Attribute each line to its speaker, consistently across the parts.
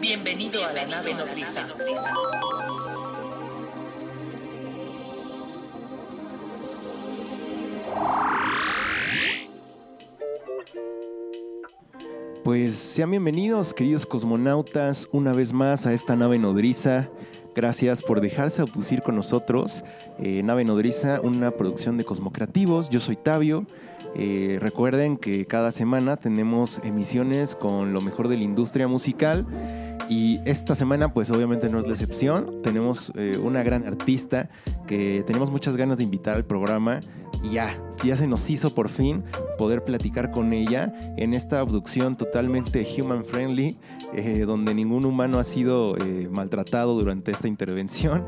Speaker 1: Bienvenido a la nave nodriza.
Speaker 2: Pues sean bienvenidos, queridos cosmonautas, una vez más a esta nave nodriza. Gracias por dejarse abducir con nosotros. Eh, nave nodriza, una producción de Cosmocreativos. Yo soy Tabio. Eh, recuerden que cada semana tenemos emisiones con lo mejor de la industria musical y esta semana pues obviamente no es la excepción. Tenemos eh, una gran artista que tenemos muchas ganas de invitar al programa y ya, ya se nos hizo por fin poder platicar con ella en esta abducción totalmente human friendly, eh, donde ningún humano ha sido maltratado durante esta intervención.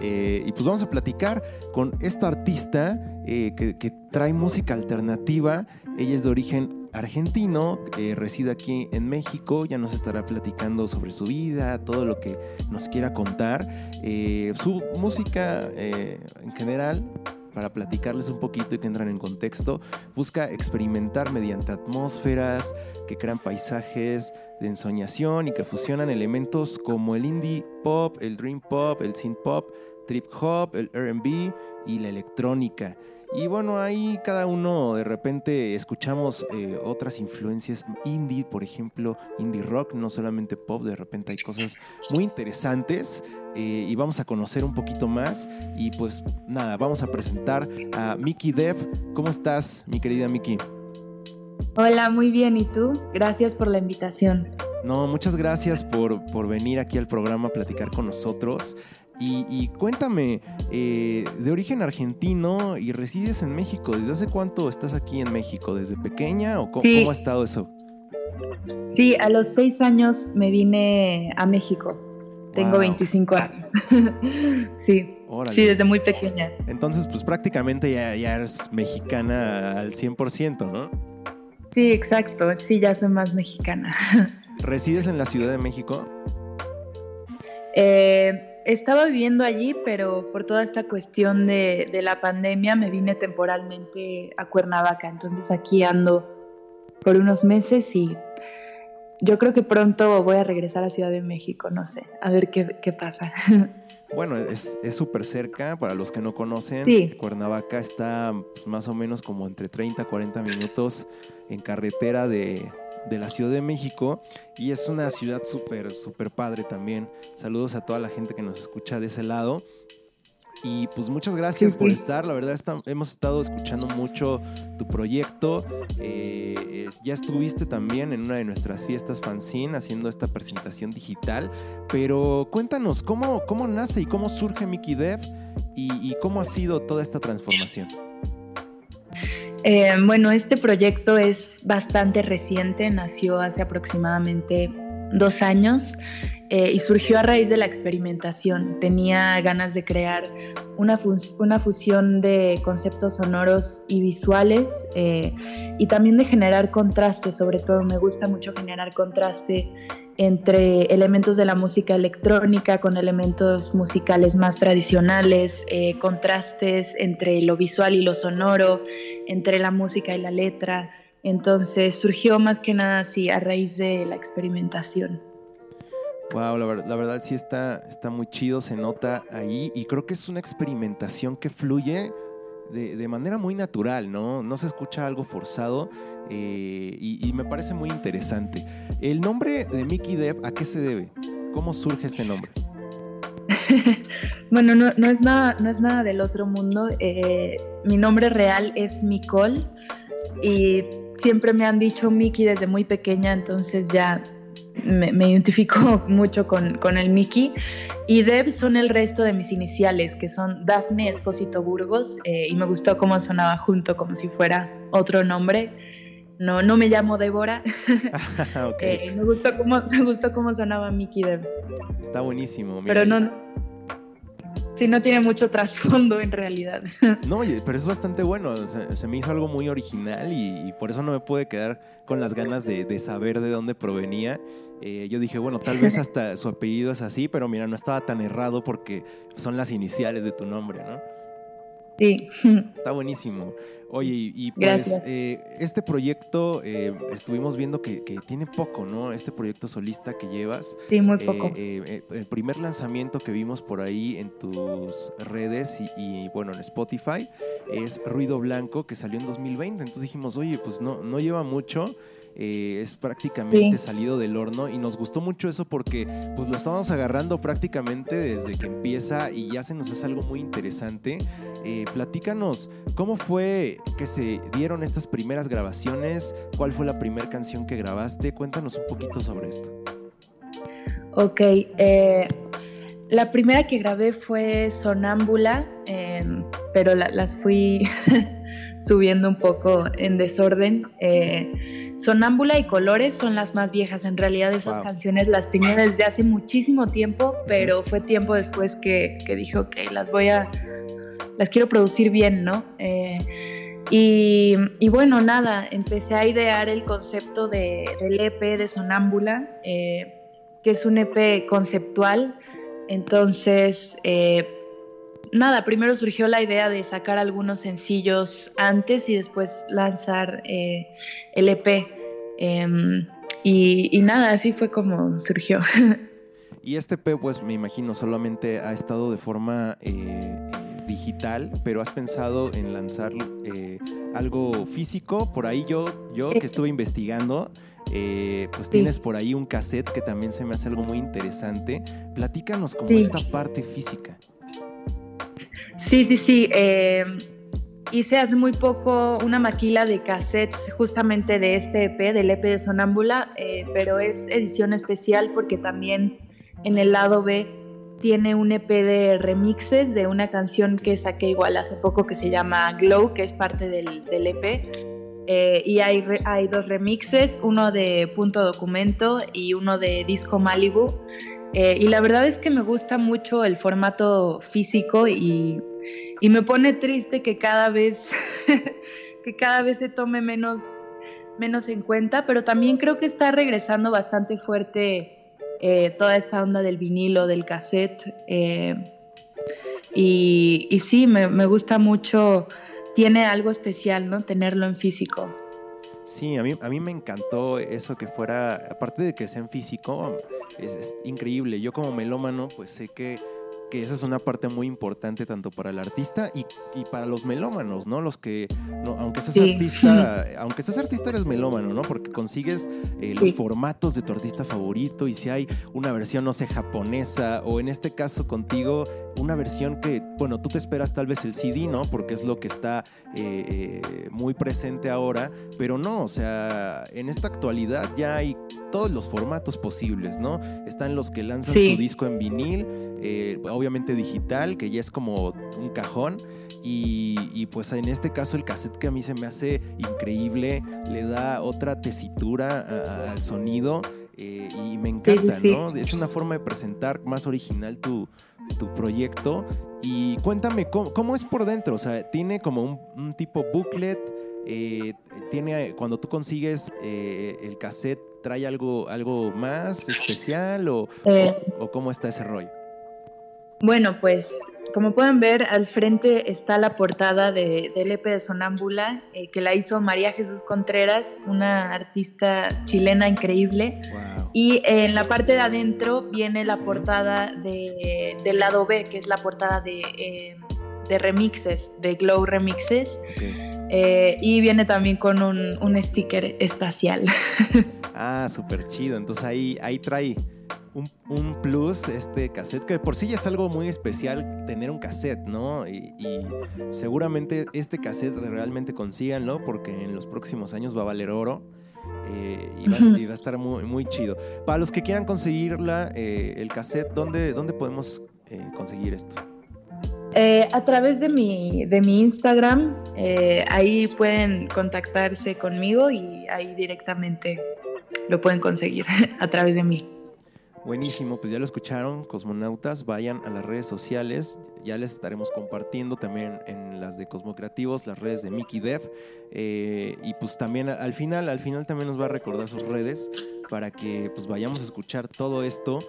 Speaker 2: y pues vamos a platicar con esta artista que, que trae música alternativa. Ella es de origen argentino, eh, reside aquí en México, ya nos estará platicando sobre su vida, todo lo que nos quiera contar. Eh, su música eh, en general, para platicarles un poquito y que entran en contexto, busca experimentar mediante atmósferas que crean paisajes de ensoñación y que fusionan elementos como el indie pop, el dream pop, el synth pop, trip hop, el RB y la electrónica. Y bueno, ahí cada uno de repente escuchamos eh, otras influencias indie, por ejemplo, indie rock, no solamente pop, de repente hay cosas muy interesantes eh, y vamos a conocer un poquito más. Y pues nada, vamos a presentar a Miki Dev. ¿Cómo estás, mi querida Miki?
Speaker 3: Hola, muy bien. ¿Y tú? Gracias por la invitación.
Speaker 2: No, muchas gracias por, por venir aquí al programa a platicar con nosotros. Y, cuéntame, eh, de origen argentino y resides en México, ¿desde hace cuánto estás aquí en México? ¿Desde pequeña o cómo, ha estado eso?
Speaker 3: Sí, a los seis años me vine a México. Tengo 25 años. sí. Sí, desde muy pequeña.
Speaker 2: Entonces, pues prácticamente ya, ya eres mexicana al 100%, ¿no?
Speaker 3: Sí, exacto. Sí, ya soy más mexicana.
Speaker 2: ¿Resides en la Ciudad de México?
Speaker 3: Eh, estaba viviendo allí, pero por toda esta cuestión de, la pandemia me vine temporalmente a Cuernavaca. Entonces aquí ando por unos meses y yo creo que pronto voy a regresar a Ciudad de México, no sé, a ver qué, pasa.
Speaker 2: Bueno, es súper cerca, para los que no conocen, Cuernavaca está pues, más o menos como entre 30 y 40 minutos en carretera de, de la Ciudad de México y es una ciudad súper, súper padre también. Saludos a toda la gente que nos escucha de ese lado. Y pues muchas gracias por estar. La verdad hemos estado escuchando mucho tu proyecto. Eh, ya estuviste también en una de nuestras fiestas fanzine haciendo esta presentación digital. Pero cuéntanos, ¿cómo, cómo nace y cómo surge Mickey Dev y, y cómo ha sido toda esta transformación?
Speaker 3: Eh, bueno, este proyecto es bastante reciente, nació hace aproximadamente dos años eh, y surgió a raíz de la experimentación. Tenía ganas de crear una, una fusión de conceptos sonoros y visuales eh, y también de generar contraste, sobre todo me gusta mucho generar contraste entre elementos de la música electrónica con elementos musicales más tradicionales, eh, contrastes entre lo visual y lo sonoro, entre la música y la letra. Entonces surgió más que nada así a raíz de la experimentación.
Speaker 2: Wow, la, verdad sí está, está muy chido, se nota ahí y creo que es una experimentación que fluye de, manera muy natural, ¿no? No se escucha algo forzado eh, y, me parece muy interesante. El nombre de Mickey Depp, ¿a qué se debe? ¿Cómo surge este nombre?
Speaker 3: bueno, no, es nada, no es nada del otro mundo. Eh, mi nombre real es Nicole y siempre me han dicho Mickey desde muy pequeña, entonces ya me, identifico mucho con, con, el Mickey. Y Deb son el resto de mis iniciales, que son Daphne Espósito Burgos, eh, y me gustó cómo sonaba junto, como si fuera otro nombre. No, no me llamo Débora. Eh, me, gustó cómo, me gustó cómo sonaba Mickey Deb.
Speaker 2: Está buenísimo.
Speaker 3: Pero no, Sí, no tiene mucho trasfondo en realidad.
Speaker 2: No, pero es bastante bueno. se me hizo algo muy original y, por eso no me pude quedar con las ganas de, saber de dónde provenía. Eh, yo dije, bueno, tal vez hasta su apellido es así, pero mira, no estaba tan errado porque son las iniciales de tu nombre, ¿no?
Speaker 3: Sí.
Speaker 2: Está buenísimo. Oye, y, pues eh, este proyecto eh, estuvimos viendo que, tiene poco, ¿no? Este proyecto solista que llevas.
Speaker 3: Sí, muy poco.
Speaker 2: el primer lanzamiento que vimos por ahí en tus redes y, y, bueno, en Spotify es Ruido Blanco, que salió en 2020. Entonces dijimos, oye, pues no, no lleva mucho. Eh, es prácticamente salido del horno y nos gustó mucho eso porque pues lo estábamos agarrando prácticamente desde que empieza y ya se nos hace algo muy interesante. Eh, platícanos, ¿cómo fue que se dieron estas primeras grabaciones? ¿Cuál fue la primera canción que grabaste? Cuéntanos un poquito sobre esto.
Speaker 3: Ok, eh, la primera que grabé fue Sonámbula, em, pero las fui subiendo un poco en desorden. Eh, Sonámbula y Colores son las más viejas. En realidad esas canciones las tenía desde hace muchísimo tiempo, pero fue tiempo después que, que dije, ok, las voy a, las quiero producir bien, ¿no? Eh, y, bueno, nada, empecé a idear el concepto de, del EP de Sonámbula, eh, que es un EP conceptual. Entonces, nada, primero surgió la idea de sacar algunos sencillos antes y después lanzar eh, el EP. Em, y, nada, así fue como surgió.
Speaker 2: Y este EP, pues me imagino, solamente ha estado de forma eh, eh, digital, pero has pensado en lanzar algo físico. Por ahí yo, yo que estuve investigando, pues tienes por ahí un cassette que también se me hace algo muy interesante. Platícanos como esta parte física.
Speaker 3: Sí, sí, sí. Eh, hice hace muy poco una maquila de cassettes justamente de este EP, del EP de Sonámbula, eh, pero es edición especial porque también en el lado B tiene un EP de remixes de una canción que saqué igual hace poco que se llama Glow, que es parte del, EP. Eh, y hay, hay dos remixes, uno de Punto Documento y uno de Disco Malibu. Eh, y la verdad es que me gusta mucho el formato físico y, me pone triste que cada vez, que cada vez se tome menos, menos en cuenta, pero también creo que está regresando bastante fuerte eh, toda esta onda del vinilo, del cassette. Eh, y, y, sí, me, me gusta mucho, tiene algo especial, ¿no? Tenerlo en físico.
Speaker 2: Sí, a mí, a mí me encantó eso que fuera, aparte de que sea en físico, es, increíble. Yo como melómano, pues sé que que esa es una parte muy importante tanto para el artista y, para los melómanos, ¿no? Los que, aunque seas artista, aunque seas artista eres melómano, ¿no? Porque consigues eh, los formatos de tu artista favorito y si hay una versión, no sé, japonesa o en este caso contigo, una versión que, bueno, tú te esperas tal vez el CD, ¿no? Porque es lo que está eh, eh, muy presente ahora, pero no, o sea, en esta actualidad ya hay todos los formatos posibles, ¿no? Están los que lanzan su disco en vinil, obviamente digital, que ya es como un cajón. Y, pues en este caso el cassette que a mí se me hace increíble, le da otra tesitura al sonido eh, y me encanta, ¿no? Es una forma de presentar más original tu, proyecto. Y cuéntame, ¿cómo, es por dentro? O sea, tiene como un, tipo booklet, eh, tiene, cuando tú consigues eh, el cassette, ¿trae algo, algo más especial o, o cómo está ese rollo?
Speaker 3: Bueno, pues como pueden ver, al frente está la portada de, del EP de Sonámbula, eh, que la hizo María Jesús Contreras, una artista chilena increíble. Y en la parte de adentro viene la portada de, del lado B, que es la portada de, eh, de remixes, de Glow Remixes. Eh, y viene también con un, un sticker espacial.
Speaker 2: ah, súper chido. Entonces ahí, ahí trae un, plus este cassette, que por sí ya es algo muy especial tener un cassette, ¿no? Y, seguramente este cassette realmente consíganlo porque en los próximos años va a valer oro. Eh, y, va, a estar muy, muy chido. Para los que quieran conseguirla, eh, el cassette, ¿dónde, dónde podemos eh, conseguir esto?
Speaker 3: a través de mi, de mi Instagram, ahí pueden contactarse conmigo y ahí directamente lo pueden conseguir a través de mí.
Speaker 2: Buenísimo, pues ya lo escucharon, cosmonautas, vayan a las redes sociales, ya les estaremos compartiendo también en las de Cosmocreativos, las redes de Mickey Dev, eh, y pues también al final, al final también nos va a recordar sus redes para que pues vayamos a escuchar todo esto.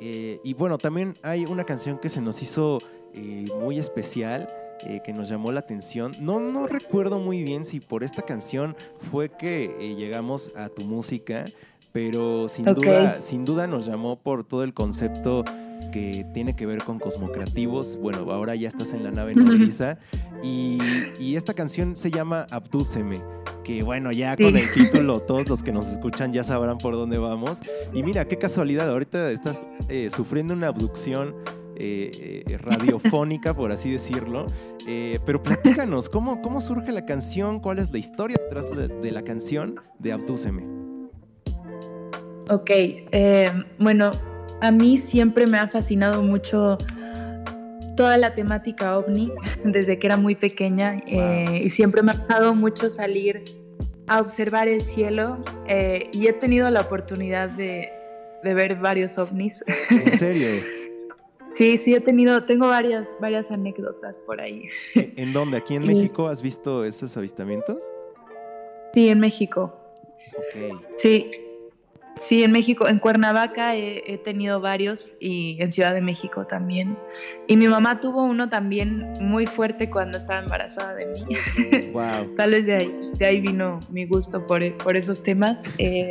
Speaker 2: Eh, y bueno, también hay una canción que se nos hizo eh, muy especial, eh, que nos llamó la atención. No, no recuerdo muy bien si por esta canción fue que llegamos a tu música, pero sin duda, sin duda nos llamó por todo el concepto que tiene que ver con cosmocreativos. Bueno, ahora ya estás en la nave nodriza. y, y, esta canción se llama Abdúceme. Que bueno, ya con el título, todos los que nos escuchan ya sabrán por dónde vamos. Y mira, qué casualidad, ahorita estás eh, sufriendo una abducción eh, eh, radiofónica, por así decirlo. pero platícanos, ¿cómo, ¿cómo surge la canción? ¿Cuál es la historia detrás de, la canción de Abdúceme?
Speaker 3: Ok, bueno, a mí siempre me ha fascinado mucho toda la temática ovni desde que era muy pequeña eh, y siempre me ha gustado mucho salir a observar el cielo eh, y he tenido la oportunidad de, ver varios ovnis.
Speaker 2: ¿En serio?
Speaker 3: sí, sí, he tenido, tengo varias, varias anécdotas por ahí.
Speaker 2: ¿En dónde? ¿Aquí en México has visto esos avistamientos?
Speaker 3: Sí, en México.
Speaker 2: Ok.
Speaker 3: Sí, Sí, en México, en Cuernavaca he, tenido varios y en Ciudad de México también. Y mi mamá tuvo uno también muy fuerte cuando estaba embarazada de mí.
Speaker 2: Wow.
Speaker 3: Tal vez de ahí, de ahí vino mi gusto por, por esos temas. Eh,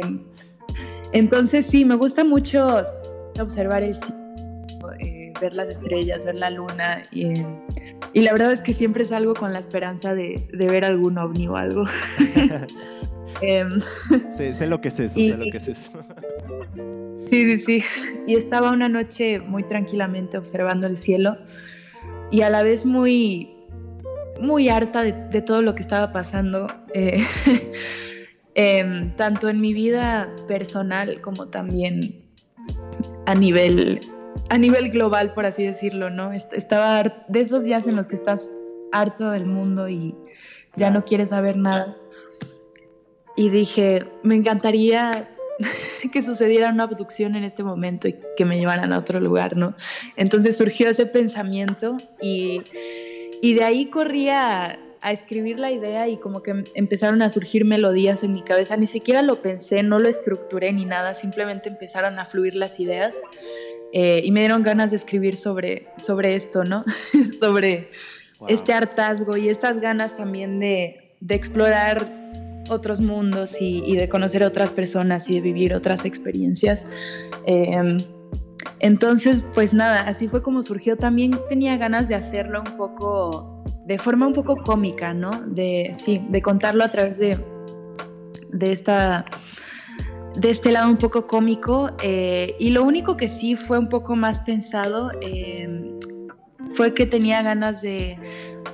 Speaker 3: entonces sí, me gusta mucho observar el cielo, eh, ver las estrellas, ver la luna y, y, la verdad es que siempre salgo con la esperanza de, de ver algún ovni o algo.
Speaker 2: Em, sé, lo que es eso, sé lo que es eso.
Speaker 3: Sí, sí, sí. Y estaba una noche muy tranquilamente observando el cielo y a la vez muy, muy harta de, todo lo que estaba pasando, eh, em, tanto en mi vida personal como también a nivel, a nivel global, por así decirlo, ¿no? Estaba de esos días en los que estás harto del mundo y ya no quieres saber nada y dije, me encantaría que sucediera una abducción en este momento y que me llevaran a otro lugar, ¿no? Entonces surgió ese pensamiento y, y de ahí corría a, escribir la idea y como que empezaron a surgir melodías en mi cabeza, ni siquiera lo pensé, no lo estructuré ni nada, simplemente empezaron a fluir las ideas eh, y me dieron ganas de escribir sobre, sobre esto, ¿no? sobre este hartazgo y estas ganas también de, de explorar otros mundos y, de conocer otras personas y de vivir otras experiencias. Em, entonces, pues nada, así fue como surgió. También tenía ganas de hacerlo un poco, de forma un poco cómica, ¿no? De, sí, de contarlo a través de, de esta de este lado un poco cómico eh, y lo único que sí fue un poco más pensado em, fue que tenía ganas de,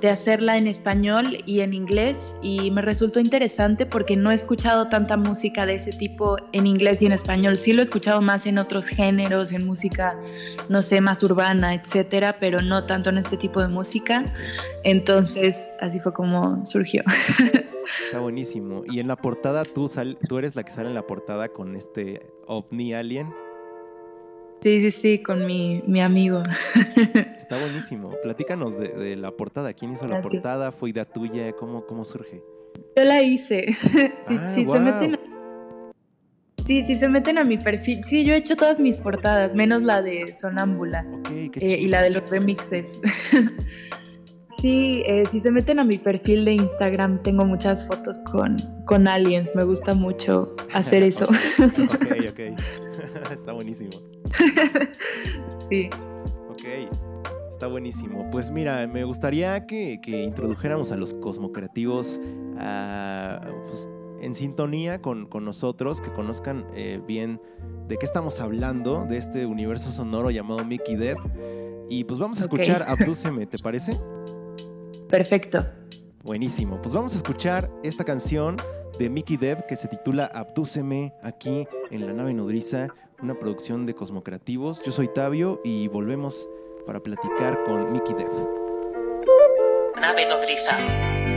Speaker 3: hacerla en español y en inglés y me resultó interesante porque no he escuchado tanta música de ese tipo en inglés y en español. Sí lo he escuchado más en otros géneros, en música, no sé, más urbana, etcétera, pero no tanto en este tipo de música. Entonces, así fue como surgió.
Speaker 2: Está buenísimo. Y en la portada, tú, tú eres la que sale en la portada con este ovni alien.
Speaker 3: Sí, sí, sí, con mi, mi amigo.
Speaker 2: Está buenísimo. Platícanos de, la portada. ¿Quién hizo la portada? ¿Fue idea tuya? ¿Cómo, cómo surge?
Speaker 3: Yo la hice. si, ah, se meten a... Sí, si se meten a mi perfil. Sí, yo he hecho todas mis portadas, menos la de Sonámbula.
Speaker 2: Okay,
Speaker 3: eh, y la de los remixes. sí, eh, si se meten a mi perfil de Instagram, tengo muchas fotos con, con aliens. Me gusta mucho hacer eso.
Speaker 2: ok, ok. Está buenísimo.
Speaker 3: sí.
Speaker 2: Ok, está buenísimo. Pues mira, me gustaría que, introdujéramos a los cosmocreativos pues, en sintonía con, nosotros, que conozcan eh, bien de qué estamos hablando, de este universo sonoro llamado Mickey Dev. Y pues vamos a escuchar Abdúceme, ¿te parece?
Speaker 3: Perfecto.
Speaker 2: Buenísimo. Pues vamos a escuchar esta canción de Mickey Dev que se titula Abdúceme aquí en la nave nodriza una producción de Cosmocreativos. Yo soy Tabio y volvemos para platicar con Mickey Dev.
Speaker 1: Nave nodriza.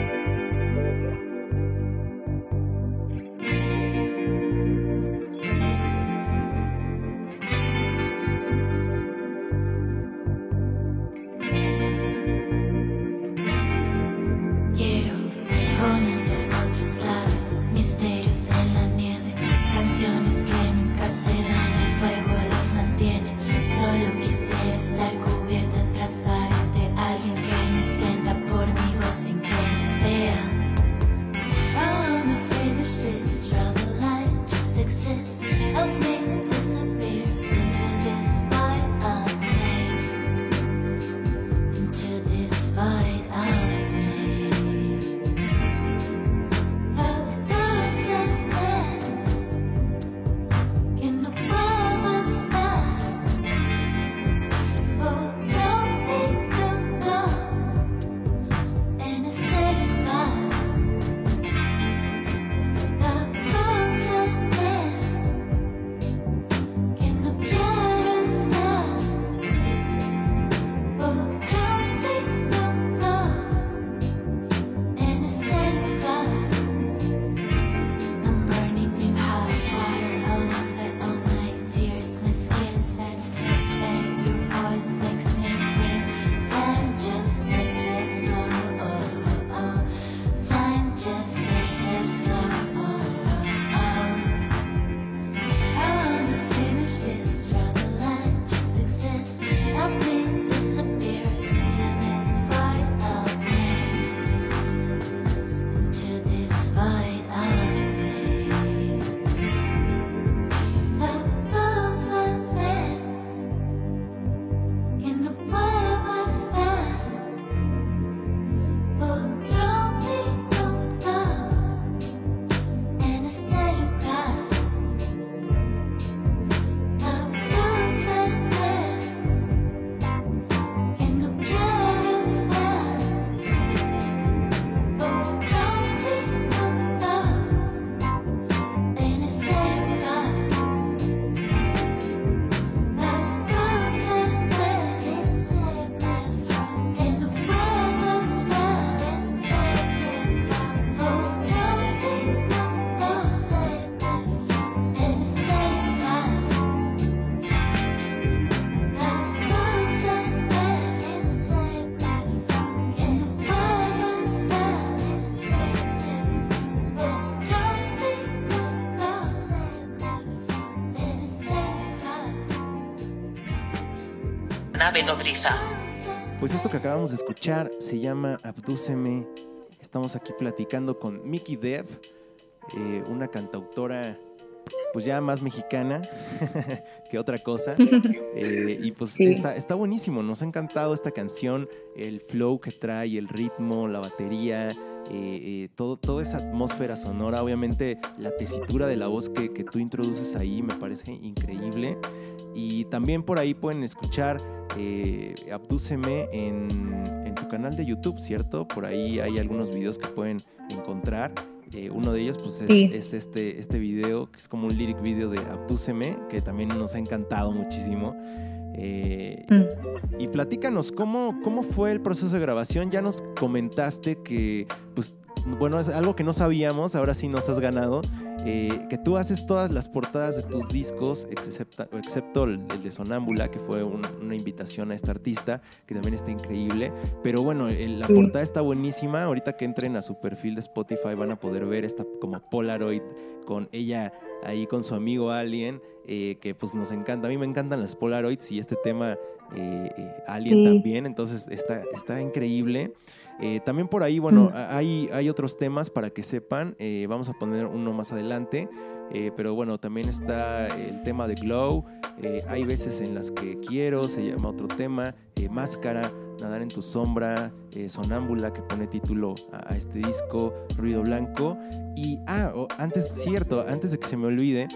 Speaker 1: Nodriza.
Speaker 2: Pues esto que acabamos de escuchar se llama Abdúceme. Estamos aquí platicando con Mickey Dev, eh, una cantautora pues ya más mexicana que otra cosa. Eh, y pues está, está buenísimo, nos ha encantado esta canción, el flow que trae, el ritmo, la batería, eh, todo, toda esa atmósfera sonora, obviamente la tesitura de la voz que, que tú introduces ahí me parece increíble. Y también por ahí pueden escuchar eh, Abdúceme en, en, tu canal de YouTube, ¿cierto? Por ahí hay algunos videos que pueden encontrar. Eh, uno de ellos pues es, es, este, este video, que es como un lyric video de Abdúceme, que también nos ha encantado muchísimo. Eh, mm. Y platícanos, ¿cómo, ¿cómo fue el proceso de grabación? Ya nos comentaste que, pues, bueno, es algo que no sabíamos, ahora sí nos has ganado, eh, que tú haces todas las portadas de tus discos, excepto, excepto el, de Sonámbula, que fue una invitación a esta artista, que también está increíble. Pero bueno, la portada está buenísima. Ahorita que entren a su perfil de Spotify van a poder ver esta como Polaroid con ella ahí con su amigo Alien, eh, que pues nos encanta. A mí me encantan las Polaroids y este tema eh, Alien también, entonces está, está increíble. también por ahí, bueno, mm. hay, hay otros temas para que sepan. vamos a poner uno más adelante eh, pero bueno, también está el tema de Glow. Eh, hay veces en las que quiero, se llama otro tema. Eh, Máscara, Nadar en tu sombra, Sonámbula, que pone título a, este disco, Ruido Blanco. Y, ah, antes, cierto, antes de que se me olvide,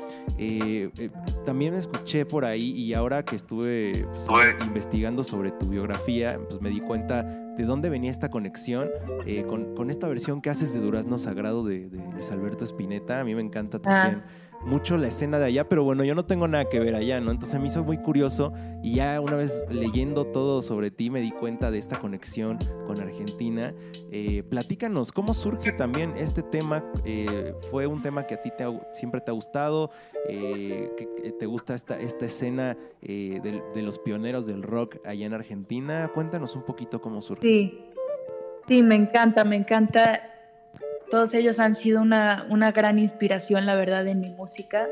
Speaker 2: también escuché por ahí y ahora que estuve pues, investigando sobre tu biografía, pues me di cuenta de dónde venía esta conexión eh, con, esta versión que haces de Durazno Sagrado de, Luis Alberto Spinetta. A mí me encanta también. Ah mucho la escena de allá, pero bueno, yo no tengo nada que ver allá, ¿no? Entonces me hizo muy curioso y ya una vez leyendo todo sobre ti me di cuenta de esta conexión con Argentina. Eh, platícanos, ¿cómo surge también este tema? Eh, ¿Fue un tema que a ti te siempre te ha gustado? Eh, ¿Te gusta esta, esta escena de, de, los pioneros del rock allá en Argentina? Cuéntanos un poquito cómo surge.
Speaker 3: Sí, sí, me encanta, me encanta todos ellos han sido una, gran inspiración, la verdad, en mi música.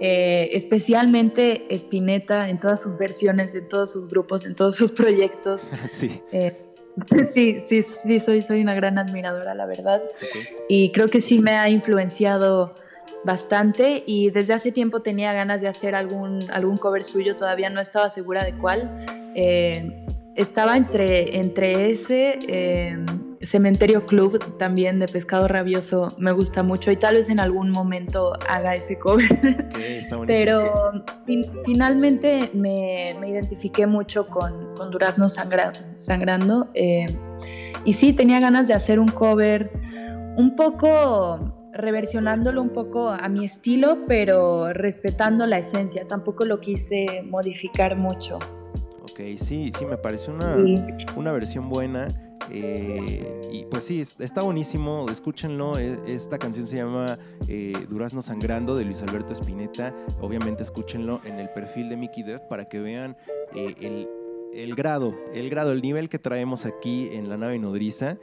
Speaker 3: Eh, especialmente Spinetta en todas sus versiones, en todos sus grupos, en todos sus proyectos.
Speaker 2: Sí.
Speaker 3: Eh, sí, sí, sí, soy, soy una gran admiradora, la verdad. Y creo que sí me ha influenciado bastante y desde hace tiempo tenía ganas de hacer algún, algún cover suyo, todavía no estaba segura de cuál. Eh, estaba entre, entre ese, Cementerio Club también de Pescado Rabioso, me gusta mucho y tal vez en algún momento haga ese cover. Pero finalmente me, identifiqué mucho con, con Durazno Sangrando. Em, y sí, tenía ganas de hacer un cover un poco reversionándolo un poco a mi estilo, pero respetando la esencia. Tampoco lo quise modificar mucho.
Speaker 2: Ok, sí, sí, me pareció una, una versión buena. Eh, y pues sí, está buenísimo, escúchenlo. E, esta canción se llama eh, Durazno Sangrando de Luis Alberto Spinetta. Obviamente escúchenlo en el perfil de Mickey Dev para que vean eh, el, el, grado, el grado, el nivel que traemos aquí en la nave nodriza.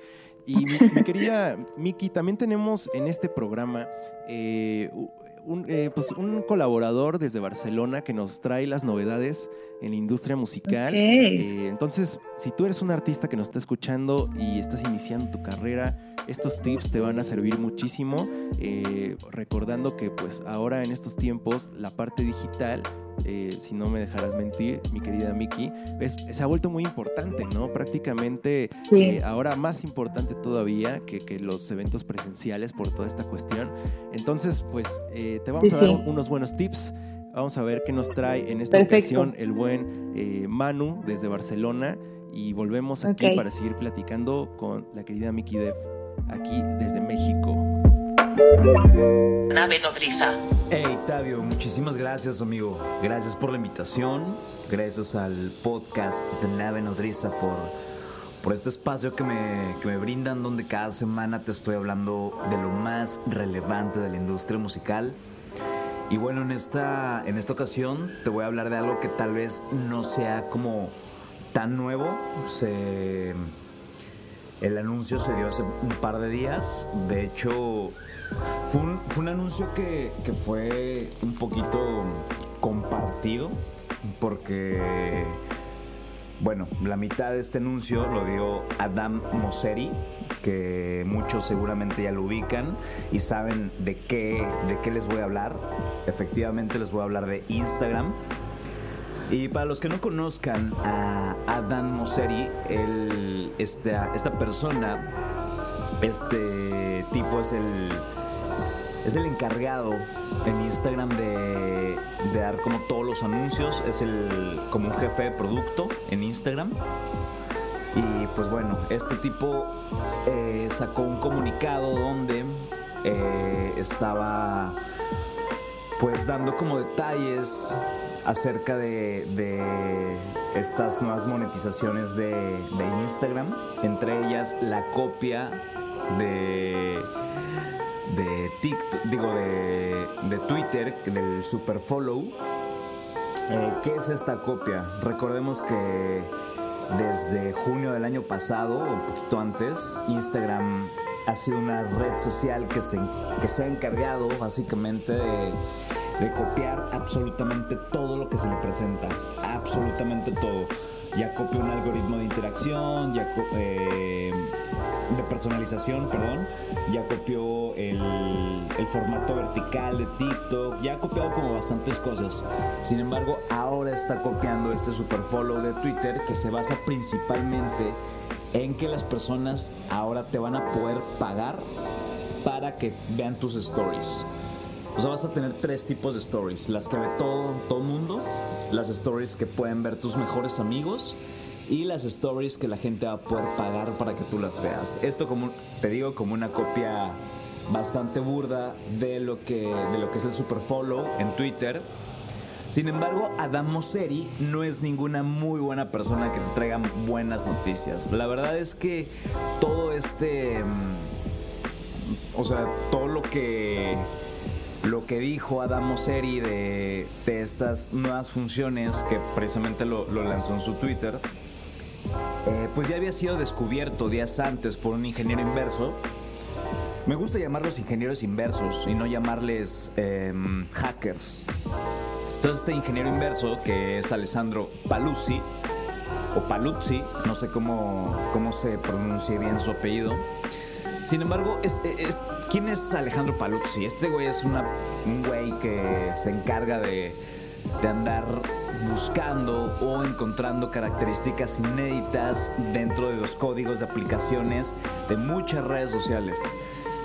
Speaker 2: Y mi, mi querida Mickey, también tenemos en este programa un, eh, pues un colaborador desde Barcelona que nos trae las novedades en la industria musical. Eh, entonces, si tú eres un artista que nos está escuchando y estás iniciando tu carrera, estos tips te van a servir muchísimo. Eh, recordando que pues ahora en estos tiempos la parte digital eh, si no me dejarás mentir, mi querida Miki, se ha vuelto muy importante, ¿no? Prácticamente eh, ahora más importante todavía que, los eventos presenciales por toda esta cuestión. Entonces, pues eh, te vamos a dar unos buenos tips. Vamos a ver qué nos trae en esta ocasión el buen Manu desde Barcelona y volvemos aquí para seguir platicando con la querida Miki Dev aquí desde México.
Speaker 1: Nave nodriza.
Speaker 4: Hey, Tavio, muchísimas gracias, amigo. Gracias por la invitación. Gracias al podcast de Nave Nodriza por, por este espacio que me, que me brindan, donde cada semana te estoy hablando de lo más relevante de la industria musical. Y bueno, en esta, en esta ocasión te voy a hablar de algo que tal vez no sea como tan nuevo. El anuncio se dio hace un par de días. De hecho, fue un, anuncio que, fue un poquito compartido porque bueno, la mitad de este anuncio lo dio Adam Mosseri, que muchos seguramente ya lo ubican y saben de qué, de qué les voy a hablar. Efectivamente les voy a hablar de Instagram. Y para los que no conozcan a Adam Mosseri, esta, esta persona, este tipo es el, es el encargado en Instagram de, dar como todos los anuncios, es el como un jefe de producto en Instagram. Y pues bueno, este tipo eh, sacó un comunicado donde eh, estaba pues dando como detalles acerca de, estas nuevas monetizaciones de, Instagram, entre ellas la copia de de TikTok, digo de, de Twitter, del super follow. Eh, ¿Qué es esta copia? Recordemos que desde junio del año pasado, o un poquito antes, Instagram ha sido una red social que se, que se ha encargado básicamente de, de copiar absolutamente todo lo que se le presenta. Absolutamente todo. Ya copia un algoritmo de interacción, ya eh, de personalización, perdón, ya copió el, el, formato vertical de TikTok, ya ha copiado como bastantes cosas. Sin embargo, ahora está copiando este super follow de Twitter que se basa principalmente en que las personas ahora te van a poder pagar para que vean tus stories. O sea, vas a tener tres tipos de stories. Las que ve todo, todo mundo, las stories que pueden ver tus mejores amigos y las stories que la gente va a poder pagar para que tú las veas. Esto como te digo como una copia bastante burda de lo que de lo que es el super follow en Twitter. Sin embargo, Adam Mosseri no es ninguna muy buena persona que te traiga buenas noticias. La verdad es que todo este mm, o sea, todo lo que lo que dijo Adam Mosseri de, estas nuevas funciones que precisamente lo, lanzó en su Twitter eh, pues ya había sido descubierto días antes por un ingeniero inverso. Me gusta llamarlos ingenieros inversos y no llamarles em, hackers. Entonces este ingeniero inverso, que es Alessandro Paluzzi, o Paluzzi, no sé cómo, cómo se pronuncia bien su apellido. Sin embargo, ¿quién es Alejandro Paluzzi? Este güey es un güey que se encarga de, andar buscando o encontrando características inéditas dentro de los códigos de aplicaciones de muchas redes sociales.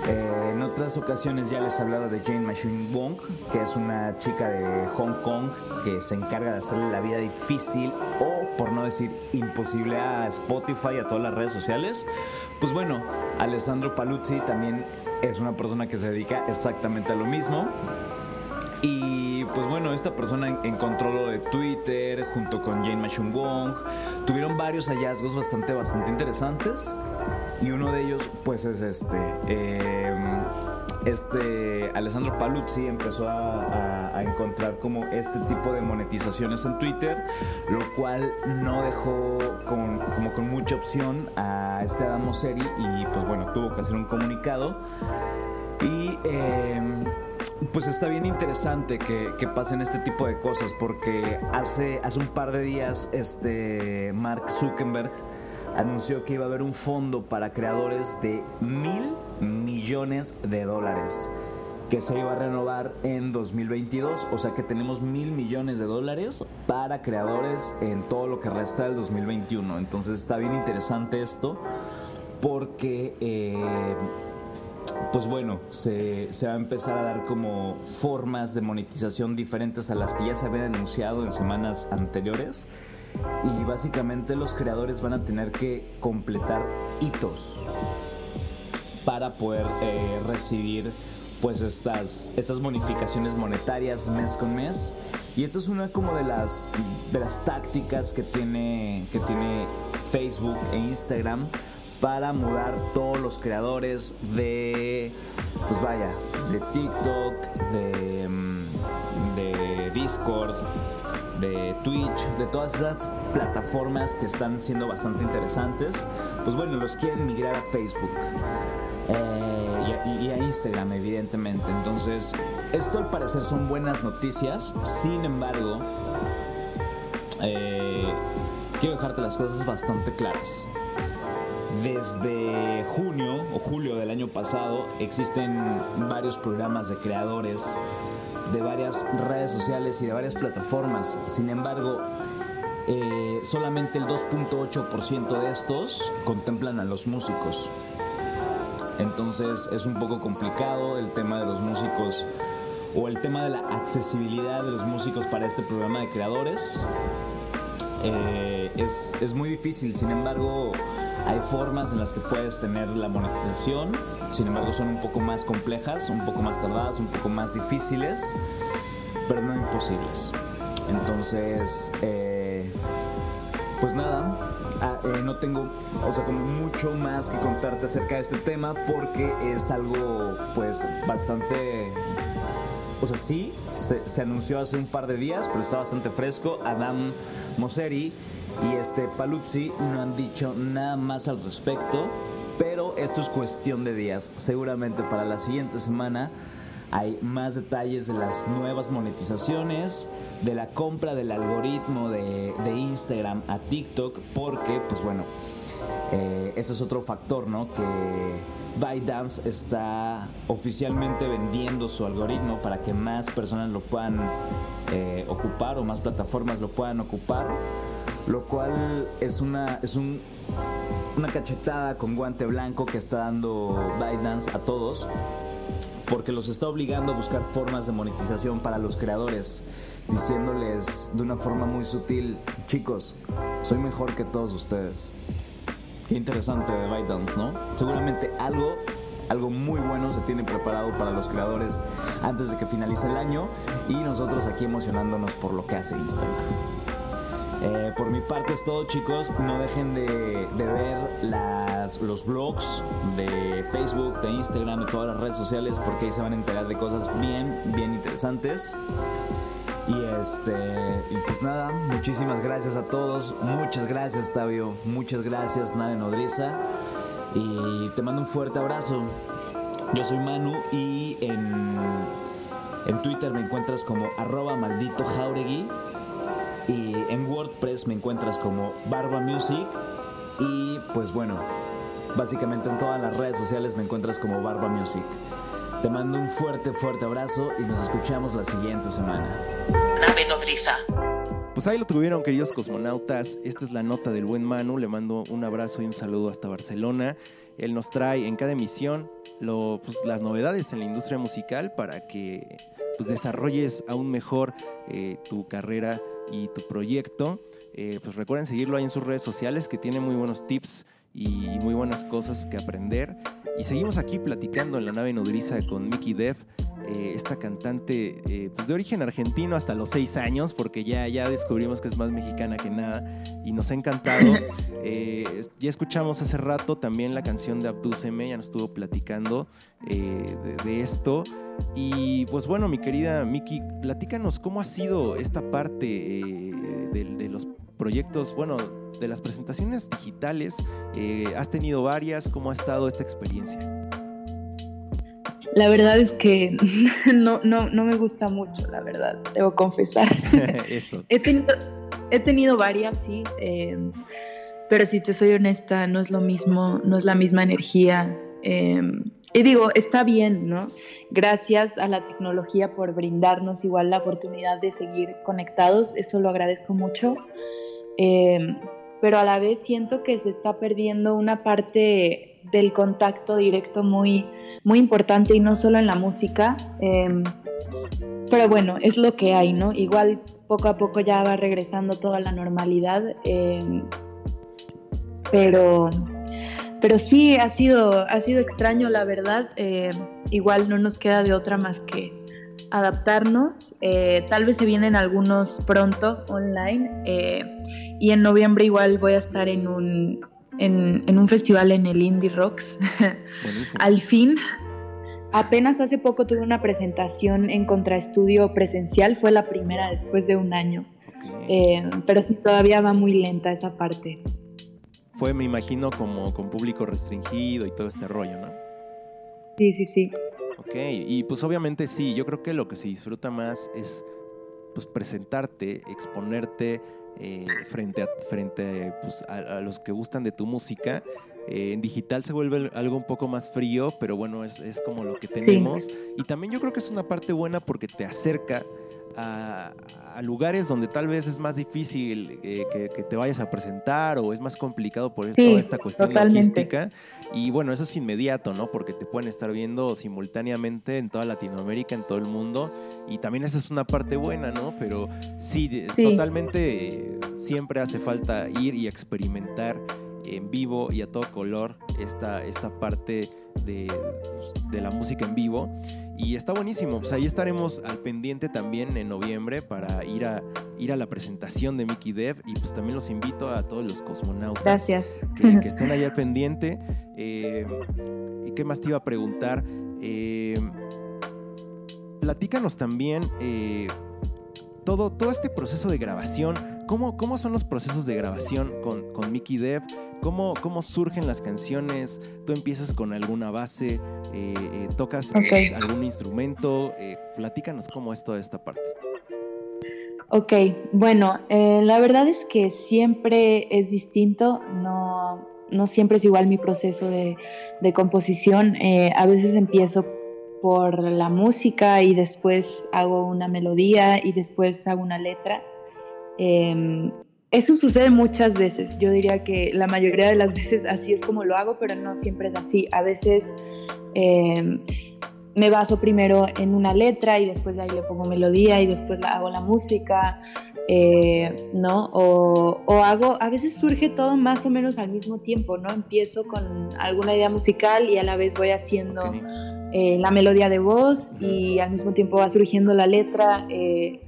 Speaker 4: Eh, en otras ocasiones ya les he hablado de Jane Machine Wong, que es una chica de Hong Kong que se encarga de hacerle la vida difícil o, por no decir imposible, a Spotify, y a todas las redes sociales. Pues bueno, Alessandro Paluzzi también es una persona que se dedica exactamente a lo mismo. Y pues bueno, esta persona encontró lo de Twitter junto con Jane Machung Wong. Tuvieron varios hallazgos bastante, bastante interesantes. Y uno de ellos, pues es este. Em, este Alessandro Paluzzi empezó a, encontrar como este tipo de monetizaciones en Twitter, lo cual no dejó con, como con mucha opción a este Adam Mosseri y pues bueno, tuvo que hacer un comunicado. Y eh, pues está bien interesante que, pasen este tipo de cosas porque hace, hace un par de días este Mark Zuckerberg anunció que iba a haber un fondo para creadores de mil millones de dólares que se iba a renovar en 2022, o sea que tenemos mil millones de dólares para creadores en todo lo que resta del 2021. Entonces está bien interesante esto porque eh, pues bueno, se, va a empezar a dar como formas de monetización diferentes a las que ya se habían anunciado en semanas anteriores. Y básicamente los creadores van a tener que completar hitos para poder eh, recibir pues estas, estas bonificaciones monetarias mes con mes. Y esto es una como de las, de las tácticas que tiene, que tiene Facebook e Instagram para mudar todos los creadores de, pues vaya, de TikTok, de, mm, de Discord, de Twitch, de todas esas plataformas que están siendo bastante interesantes, pues bueno, los quieren migrar a Facebook eh, y, a, Instagram, evidentemente. Entonces, esto al parecer son buenas noticias, sin embargo, eh, quiero dejarte las cosas bastante claras. Desde junio o julio del año pasado existen varios programas de creadores de varias redes sociales y de varias plataformas. Sin embargo, eh, solamente el 2.8% de estos contemplan a los músicos. Entonces es un poco complicado el tema de los músicos o el tema de la accesibilidad de los músicos para este programa de creadores. Eh, es, es muy difícil, sin embargo hay formas en las que puedes tener la monetización, sin embargo son un poco más complejas, un poco más tardadas, un poco más difíciles, pero no imposibles. Entonces, eh, pues nada, ah, eh, no tengo, o sea, como mucho más que contarte acerca de este tema porque es algo, pues, bastante o sea, sí, se, anunció hace un par de días, pero está bastante fresco. Adam Mosseri y este Paluzzi no han dicho nada más al respecto, pero esto es cuestión de días. Seguramente para la siguiente semana hay más detalles de las nuevas monetizaciones, de la compra del algoritmo de, de Instagram a TikTok, porque, pues bueno, eh, ese es otro factor, ¿no? Que ByteDance está oficialmente vendiendo su algoritmo para que más personas lo puedan eh, ocupar o más plataformas lo puedan ocupar lo cual es una, es un, una cachetada con guante blanco que está dando ByteDance a todos, porque los está obligando a buscar formas de monetización para los creadores, diciéndoles de una forma muy sutil, chicos, soy mejor que todos ustedes. Qué interesante de ByteDance, ¿no? Seguramente algo algo muy bueno se tiene preparado para los creadores antes de que finalice el año y nosotros aquí emocionándonos por lo que hace Instagram. Eh, por mi parte es todo chicos, no dejen de, ver los blogs de Facebook, de Instagram, de todas las redes sociales porque ahí se van a enterar de cosas bien, bien interesantes. Y este, y pues nada, muchísimas gracias a todos, muchas gracias Tavio, muchas gracias Nave Nodriza. Y te mando un fuerte abrazo. Yo soy Manu y en, en Twitter me encuentras como arroba maldito jauregui y en WordPress me encuentras como Barba Music. Y pues bueno, básicamente en todas las redes sociales me encuentras como Barba Music. Te mando un fuerte, fuerte abrazo y nos escuchamos la siguiente semana.
Speaker 1: Nave nodriza.
Speaker 2: Pues ahí lo tuvieron, queridos cosmonautas. Esta es la nota del buen Manu. Le mando un abrazo y un saludo hasta Barcelona. Él nos trae en cada emisión lo, pues, las novedades en la industria musical para que pues, desarrolles aún mejor eh, tu carrera y tu proyecto, eh, pues recuerden seguirlo ahí en sus redes sociales que tiene muy buenos tips y muy buenas cosas que aprender. Y seguimos aquí platicando en la nave nodriza con Mickey Dev, eh, esta cantante eh, pues de origen argentino hasta los seis años, porque ya, ya descubrimos que es más mexicana que nada y nos ha encantado. ya escuchamos hace rato también la canción de Abdúceme, ya nos estuvo platicando de, de esto. Y pues bueno, mi querida Miki, platícanos cómo ha sido esta parte eh, de, los proyectos, bueno, de las presentaciones digitales. Eh, ¿Has tenido varias? ¿Cómo ha estado esta experiencia?
Speaker 3: La verdad es que no, no, no me gusta mucho, la verdad, debo confesar.
Speaker 2: Eso.
Speaker 3: He tenido, he tenido varias, sí, eh, pero si te soy honesta, no es lo mismo, no es la misma energía. Y digo, está bien, ¿no? Gracias a la tecnología por brindarnos igual la oportunidad de seguir conectados, eso lo agradezco mucho. Eh, pero a la vez siento que se está perdiendo una parte del contacto directo muy, muy importante y no solo en la música. Eh, pero bueno, es lo que hay, ¿no? Igual poco a poco ya va regresando toda la normalidad. Pero pero sí, ha sido, ha sido extraño, la verdad. Eh, igual no nos queda de otra más que adaptarnos. Eh, tal vez se vienen algunos pronto online. Eh, y en noviembre igual voy a estar en un, en, un festival en el Indie Rocks. Al fin. Apenas hace poco tuve una presentación en Contraestudio presencial, fue la primera después de un año. pero sí, todavía va muy lenta esa parte
Speaker 2: fue, me imagino, como con público restringido y todo este rollo, ¿no?
Speaker 3: Sí, sí, sí.
Speaker 2: Ok, y pues obviamente sí, yo creo que lo que se disfruta más es pues, presentarte, exponerte frente, a, frente pues, a, los que gustan de tu música. en digital se vuelve algo un poco más frío, pero bueno, es, es como lo que tenemos. Y también yo creo que es una parte buena porque te acerca a, lugares donde tal vez es más difícil eh, que, te vayas a presentar o es más complicado por toda esta cuestión logística. Y bueno, eso es inmediato, ¿no? Porque te pueden estar viendo simultáneamente en toda Latinoamérica, en todo el mundo. Y también esa es una parte buena, ¿no? Pero sí, totalmente eh, siempre hace falta ir y experimentar en vivo y a todo color esta, esta parte de, pues, de la música en vivo. Y está buenísimo, pues ahí estaremos al pendiente también en noviembre para ir a, ir a la presentación de Mickey Dev y pues también los invito a todos los cosmonautas.
Speaker 3: Gracias.
Speaker 2: Que, estén ahí al pendiente. Eh, ¿Y qué más te iba a preguntar? Eh, platícanos también eh, todo, todo este proceso de grabación. ¿Cómo, ¿Cómo son los procesos de grabación con, con Mickey Dev? ¿Cómo, ¿Cómo surgen las canciones? ¿Tú empiezas con alguna base? Eh, eh, ¿Tocas algún instrumento? Eh, platícanos cómo es toda esta parte.
Speaker 3: Ok, bueno, la verdad es que siempre es distinto, no, no siempre es igual mi proceso de, de composición. a veces empiezo por la música y después hago una melodía y después hago una letra. Em, eso sucede muchas veces. Yo diría que la mayoría de las veces así es como lo hago, pero no siempre es así. A veces em, me baso primero en una letra y después de ahí le pongo melodía y después la, hago la música, eh, ¿no? O, hago, a veces surge todo más o menos al mismo tiempo, ¿no? Empiezo con alguna idea musical y a la vez voy haciendo eh, la melodía de voz y al mismo tiempo va surgiendo la letra. Eh,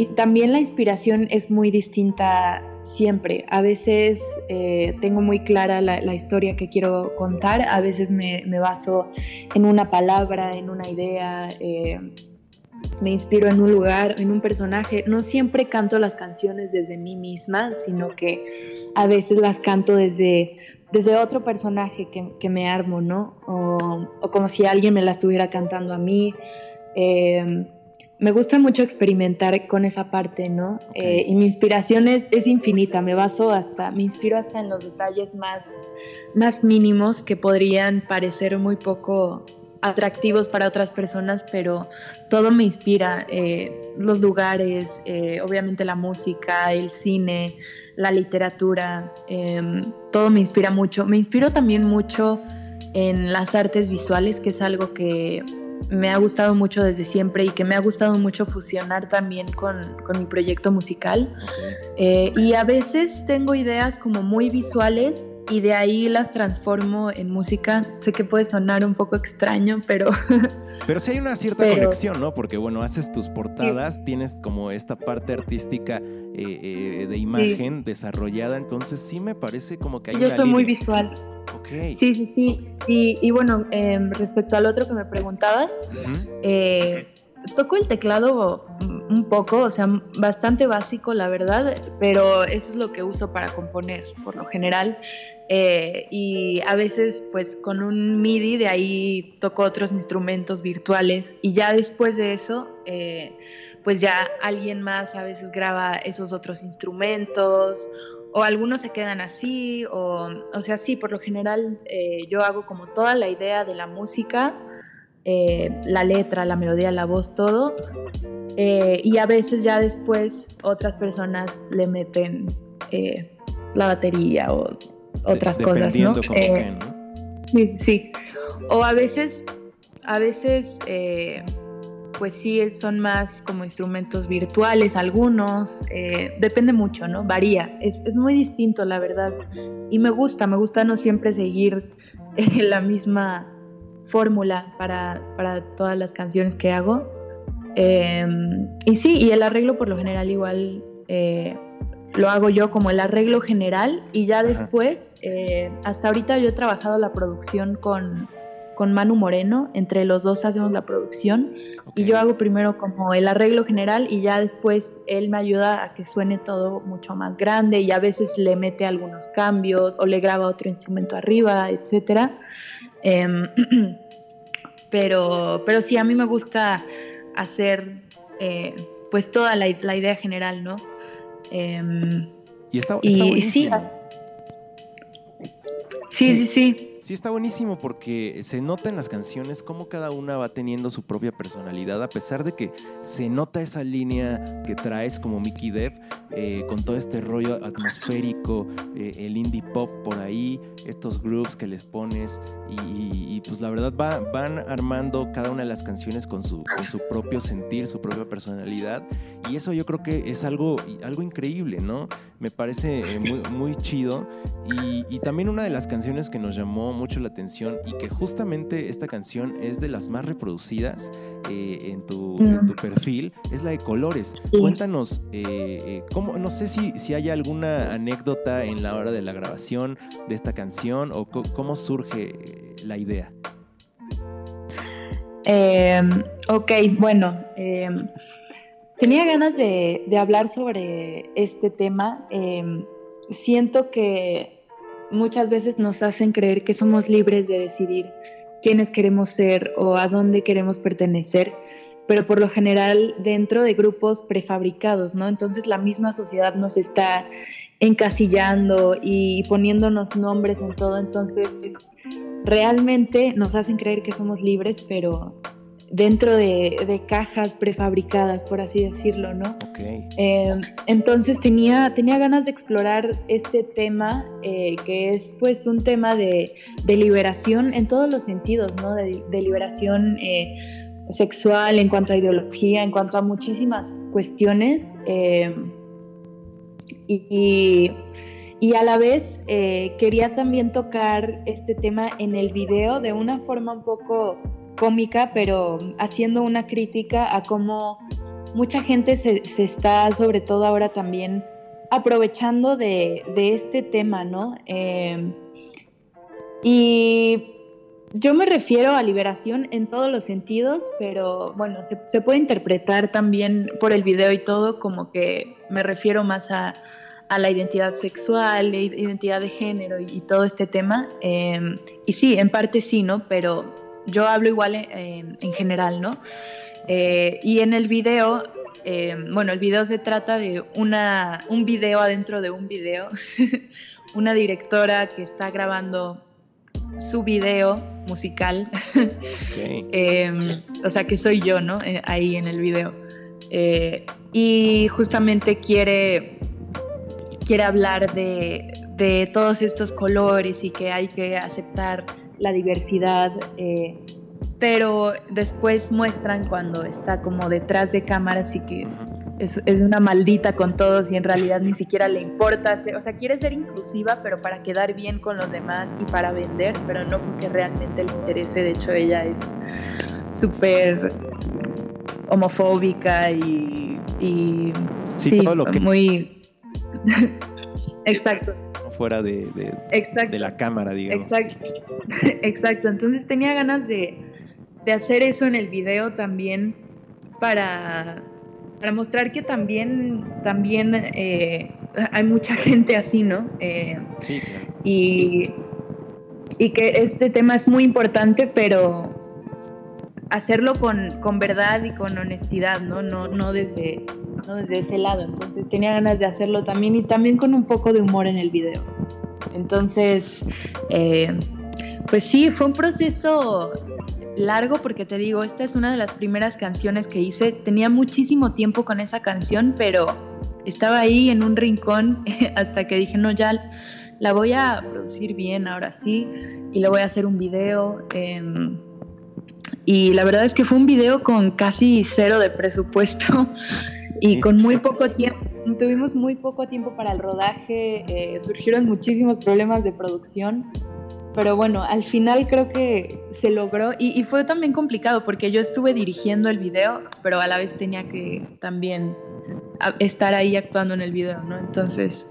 Speaker 3: y también la inspiración es muy distinta siempre. A veces eh, tengo muy clara la, historia que quiero contar, a veces me, baso en una palabra, en una idea, eh, me inspiro en un lugar, en un personaje. No siempre canto las canciones desde mí misma, sino que a veces las canto desde, desde otro personaje que, me armo, ¿no? O, como si alguien me la estuviera cantando a mí. Eh, me gusta mucho experimentar con esa parte, ¿no? Eh, y mi inspiración es, infinita, me baso hasta, me inspiro hasta en los detalles más, más mínimos que podrían parecer muy poco atractivos para otras personas, pero todo me inspira, eh, los lugares, eh, obviamente la música, el cine, la literatura, em, todo me inspira mucho. Me inspiro también mucho en las artes visuales, que es algo que me ha gustado mucho desde siempre y que me ha gustado mucho fusionar también con, mi proyecto musical. Eh, y a veces tengo ideas como muy visuales y de ahí las transformo en música. Sé que puede sonar un poco extraño, pero...
Speaker 2: pero sí hay una cierta conexión, ¿no? Porque bueno, haces tus portadas, tienes como esta parte artística eh, eh, de imagen desarrollada, entonces sí me parece como que hay...
Speaker 3: Yo soy muy visual. Sí, sí, sí. Y, bueno, em, respecto al otro que me preguntabas, eh, toco el teclado un poco, o sea, bastante básico, la verdad, pero eso es lo que uso para componer, por lo general. Eh, y a veces, pues con un MIDI, de ahí toco otros instrumentos virtuales. Y ya después de eso, eh, pues ya alguien más a veces graba esos otros instrumentos o algunos se quedan así, o, o sea, sí, por lo general eh, yo hago como toda la idea de la música, eh, la letra, la melodía, la voz, todo, eh, y a veces ya después otras personas le meten la batería o otras cosas, ¿no? Sí, sí, o a veces, a veces pues sí son más como instrumentos virtuales algunos, eh, depende mucho, ¿no? Varía, es, muy distinto la verdad. Y me gusta, me gusta no siempre seguir eh, la misma fórmula para, todas las canciones que hago. Em, y sí, y el arreglo por lo general igual eh, lo hago yo como el arreglo general y ya después, hasta ahorita yo he trabajado la producción con con Manu Moreno, entre los dos hacemos la producción y yo hago primero como el arreglo general y ya después él me ayuda a que suene todo mucho más grande y a veces le mete algunos cambios o le graba otro instrumento arriba, etc. Em, pero, pero sí, a mí me gusta hacer eh, pues toda la, idea general, ¿no?
Speaker 2: Em, y está, está
Speaker 3: sí, sí, sí, sí.
Speaker 2: Sí, está buenísimo porque se nota en las canciones cómo cada una va teniendo su propia personalidad, a pesar de que se nota esa línea que traes como Mickey Dev, eh, con todo este rollo atmosférico, eh, el indie pop por ahí, estos groups que les pones, y, pues la verdad van armando cada una de las canciones con su, con su propio sentir, su propia personalidad, y eso yo creo que es algo, algo increíble, ¿no? Me parece eh, muy, muy chido, y, y también una de las canciones que nos llamó mucho la atención y que justamente esta canción es de las más reproducidas eh, en, tu, perfil, es la de Colores. Cuéntanos, eh, eh, cómo, no sé si, si hay alguna anécdota en la hora de la grabación de esta canción o cómo surge la idea.
Speaker 3: Em, ok, bueno, em, tenía ganas de, de, hablar sobre este tema. Em, siento que muchas veces nos hacen creer que somos libres de decidir quiénes queremos ser o a dónde queremos pertenecer, pero por lo general dentro de grupos prefabricados, ¿no? Entonces la misma sociedad nos está encasillando y poniéndonos nombres en todo, entonces realmente nos hacen creer que somos libres, pero dentro de, cajas prefabricadas, por así decirlo, ¿no? Eh, entonces tenía, tenía ganas de explorar este tema, eh, que es pues un tema de, liberación en todos los sentidos, ¿no? De, liberación eh, sexual, en cuanto a ideología, en cuanto a muchísimas cuestiones. y, y a la vez quería también tocar este tema en el video de una forma un poco cómica, pero haciendo una crítica a cómo mucha gente se, está, sobre todo ahora también, aprovechando de, este tema, ¿no? Em, y yo me refiero a liberación en todos los sentidos, pero bueno, se, puede interpretar también por el video y todo como que me refiero más a, la identidad sexual, identidad de género y, todo este tema. Em, y sí, en parte sí, ¿no? Pero yo hablo igual en, general, ¿no? Eh, y en el video, eh, bueno, el video se trata de una, un video adentro de un video, una directora que está grabando su video musical, em, o sea que soy yo, ¿no? Eh, ahí en el video. y justamente quiere, quiere hablar de, de todos estos colores y que hay que aceptar la diversidad, eh, pero después muestran cuando está como detrás de cámaras y que es, una maldita con todos y en realidad ni siquiera le importa, o sea, quiere ser inclusiva, pero para quedar bien con los demás y para vender, pero no porque realmente le interese, de hecho ella es súper homofóbica y,
Speaker 2: sí, todo lo que...
Speaker 3: muy... Exacto
Speaker 2: fuera de, de, la cámara, digamos.
Speaker 3: Exacto. Exacto. Entonces tenía ganas de, hacer eso en el video también para, para mostrar que también, también eh, hay mucha gente así, ¿no? Eh,
Speaker 2: sí, claro.
Speaker 3: Y, y que este tema es muy importante, pero hacerlo con, con, verdad y con honestidad, ¿no? No, no, desde, no desde ese lado. Entonces tenía ganas de hacerlo también y también con un poco de humor en el video. Entonces, eh, pues sí, fue un proceso largo porque te digo, esta es una de las primeras canciones que hice. Tenía muchísimo tiempo con esa canción, pero estaba ahí en un rincón hasta que dije, no, ya la voy a producir bien ahora sí y le voy a hacer un video. Em, y la verdad es que fue un video con casi cero de presupuesto y con muy poco tiempo. Tuvimos muy poco tiempo para el rodaje, eh, surgieron muchísimos problemas de producción, pero bueno, al final creo que se logró y, fue también complicado porque yo estuve dirigiendo el video, pero a la vez tenía que también estar ahí actuando en el video, ¿no? Entonces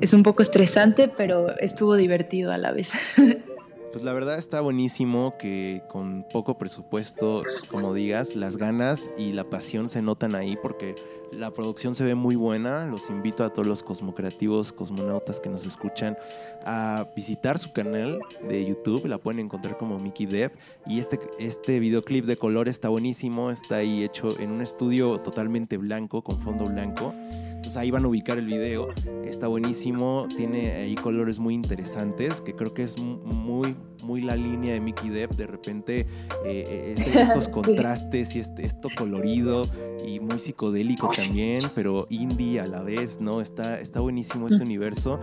Speaker 3: es un poco estresante, pero estuvo divertido a la vez.
Speaker 2: Pues la verdad está buenísimo que con poco presupuesto, como digas, las ganas y la pasión se notan ahí porque la producción se ve muy buena. Los invito a todos los cosmocreativos, cosmonautas que nos escuchan a visitar su canal de YouTube. La pueden encontrar como Mickey Dev. Y este, este videoclip de color está buenísimo. Está ahí hecho en un estudio totalmente blanco, con fondo blanco. Entonces ahí van a ubicar el video. Está buenísimo. Tiene ahí colores muy interesantes que creo que es muy, muy la línea de Mickey Depp. De repente eh, eh, este, estos contrastes y este, esto colorido y muy psicodélico también, pero indie a la vez, ¿no? Está, está buenísimo este universo.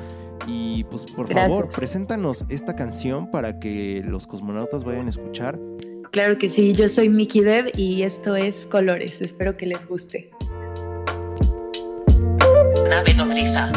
Speaker 2: Y pues por favor, preséntanos esta canción para que los cosmonautas vayan a escuchar.
Speaker 3: Claro que sí, yo soy Mickey Dev y esto es Colores. Espero que les guste.
Speaker 1: Nave nodriza.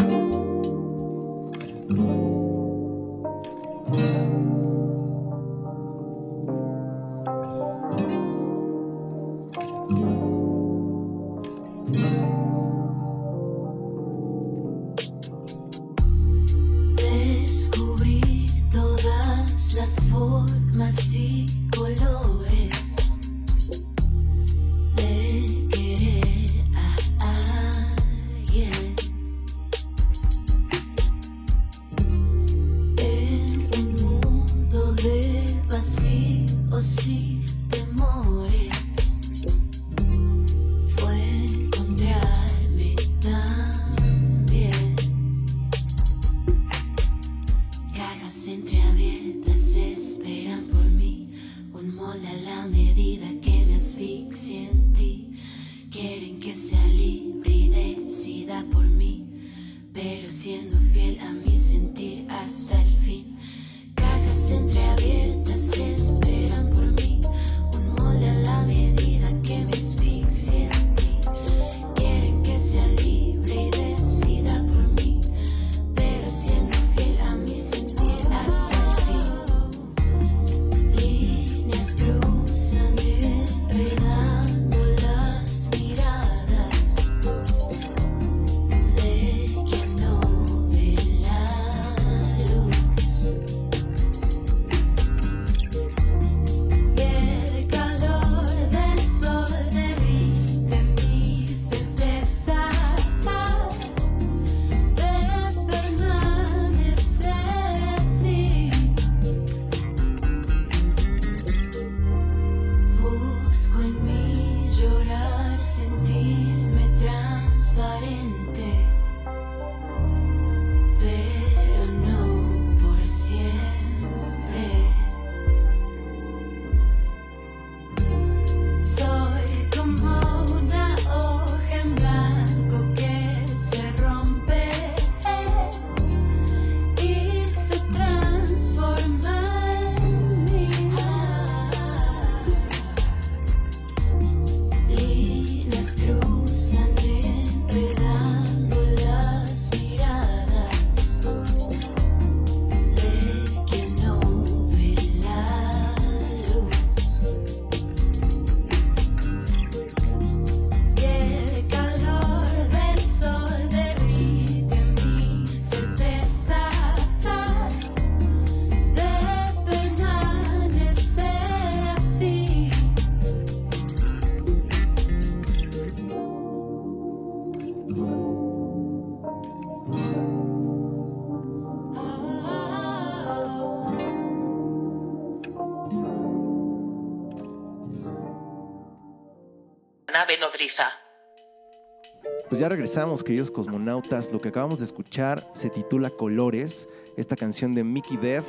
Speaker 2: Pues ya regresamos, queridos cosmonautas. Lo que acabamos de escuchar se titula Colores, esta canción de Mickey Dev,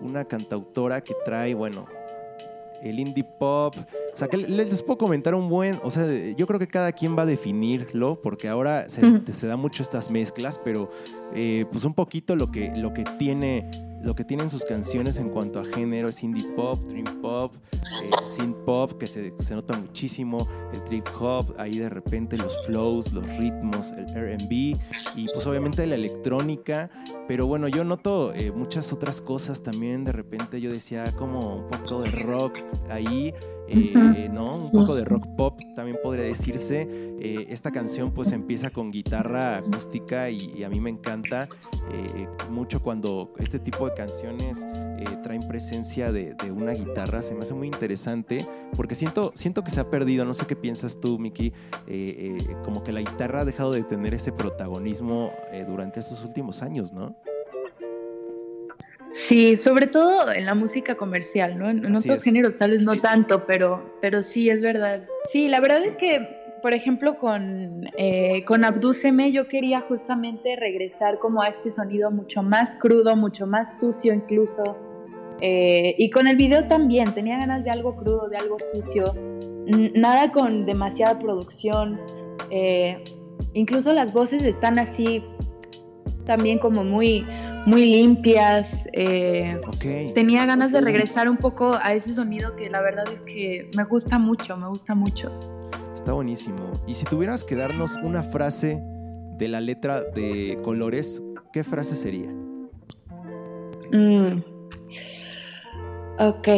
Speaker 2: una cantautora que trae, bueno, el indie pop. O sea, que les puedo comentar un buen. O sea, yo creo que cada quien va a definirlo, porque ahora se, da mucho estas mezclas, pero eh, pues un poquito lo que, lo que tiene lo que tienen sus canciones en cuanto a género. Es indie pop, dream pop, eh, synth pop, que se, se, nota muchísimo, el trip hop, ahí de repente los flows, los ritmos, el RB y pues obviamente la electrónica, pero bueno, yo noto eh, muchas otras cosas también, de repente yo decía como un poco de rock ahí eh, ¿no? Un poco de rock pop también podría decirse. Eh, esta canción pues empieza con guitarra acústica y, a mí me encanta eh, mucho cuando este tipo de canciones traen presencia de, una guitarra. Se me hace muy interesante porque siento, siento que se ha perdido, no sé qué piensas tú, Miki, como que la guitarra ha dejado de tener ese protagonismo durante estos últimos años, ¿no?
Speaker 3: Sí, sobre todo en la música comercial, ¿no? En, otros géneros tal vez no tanto, pero, pero sí, es verdad. Sí, la verdad es que, por ejemplo, con, eh, con Abdúceme yo quería justamente regresar como a este sonido mucho más crudo, mucho más sucio incluso. Eh, y con el video también, tenía ganas de algo crudo, de algo sucio, nada con demasiada producción. Eh, incluso las voces están así también como muy muy limpias. Eh, tenía ganas de regresar un poco a ese sonido que la verdad es que me gusta mucho, me gusta mucho.
Speaker 2: Está buenísimo. Y si tuvieras que darnos una frase de la letra de colores, ¿qué frase sería?
Speaker 3: Mm. Ok.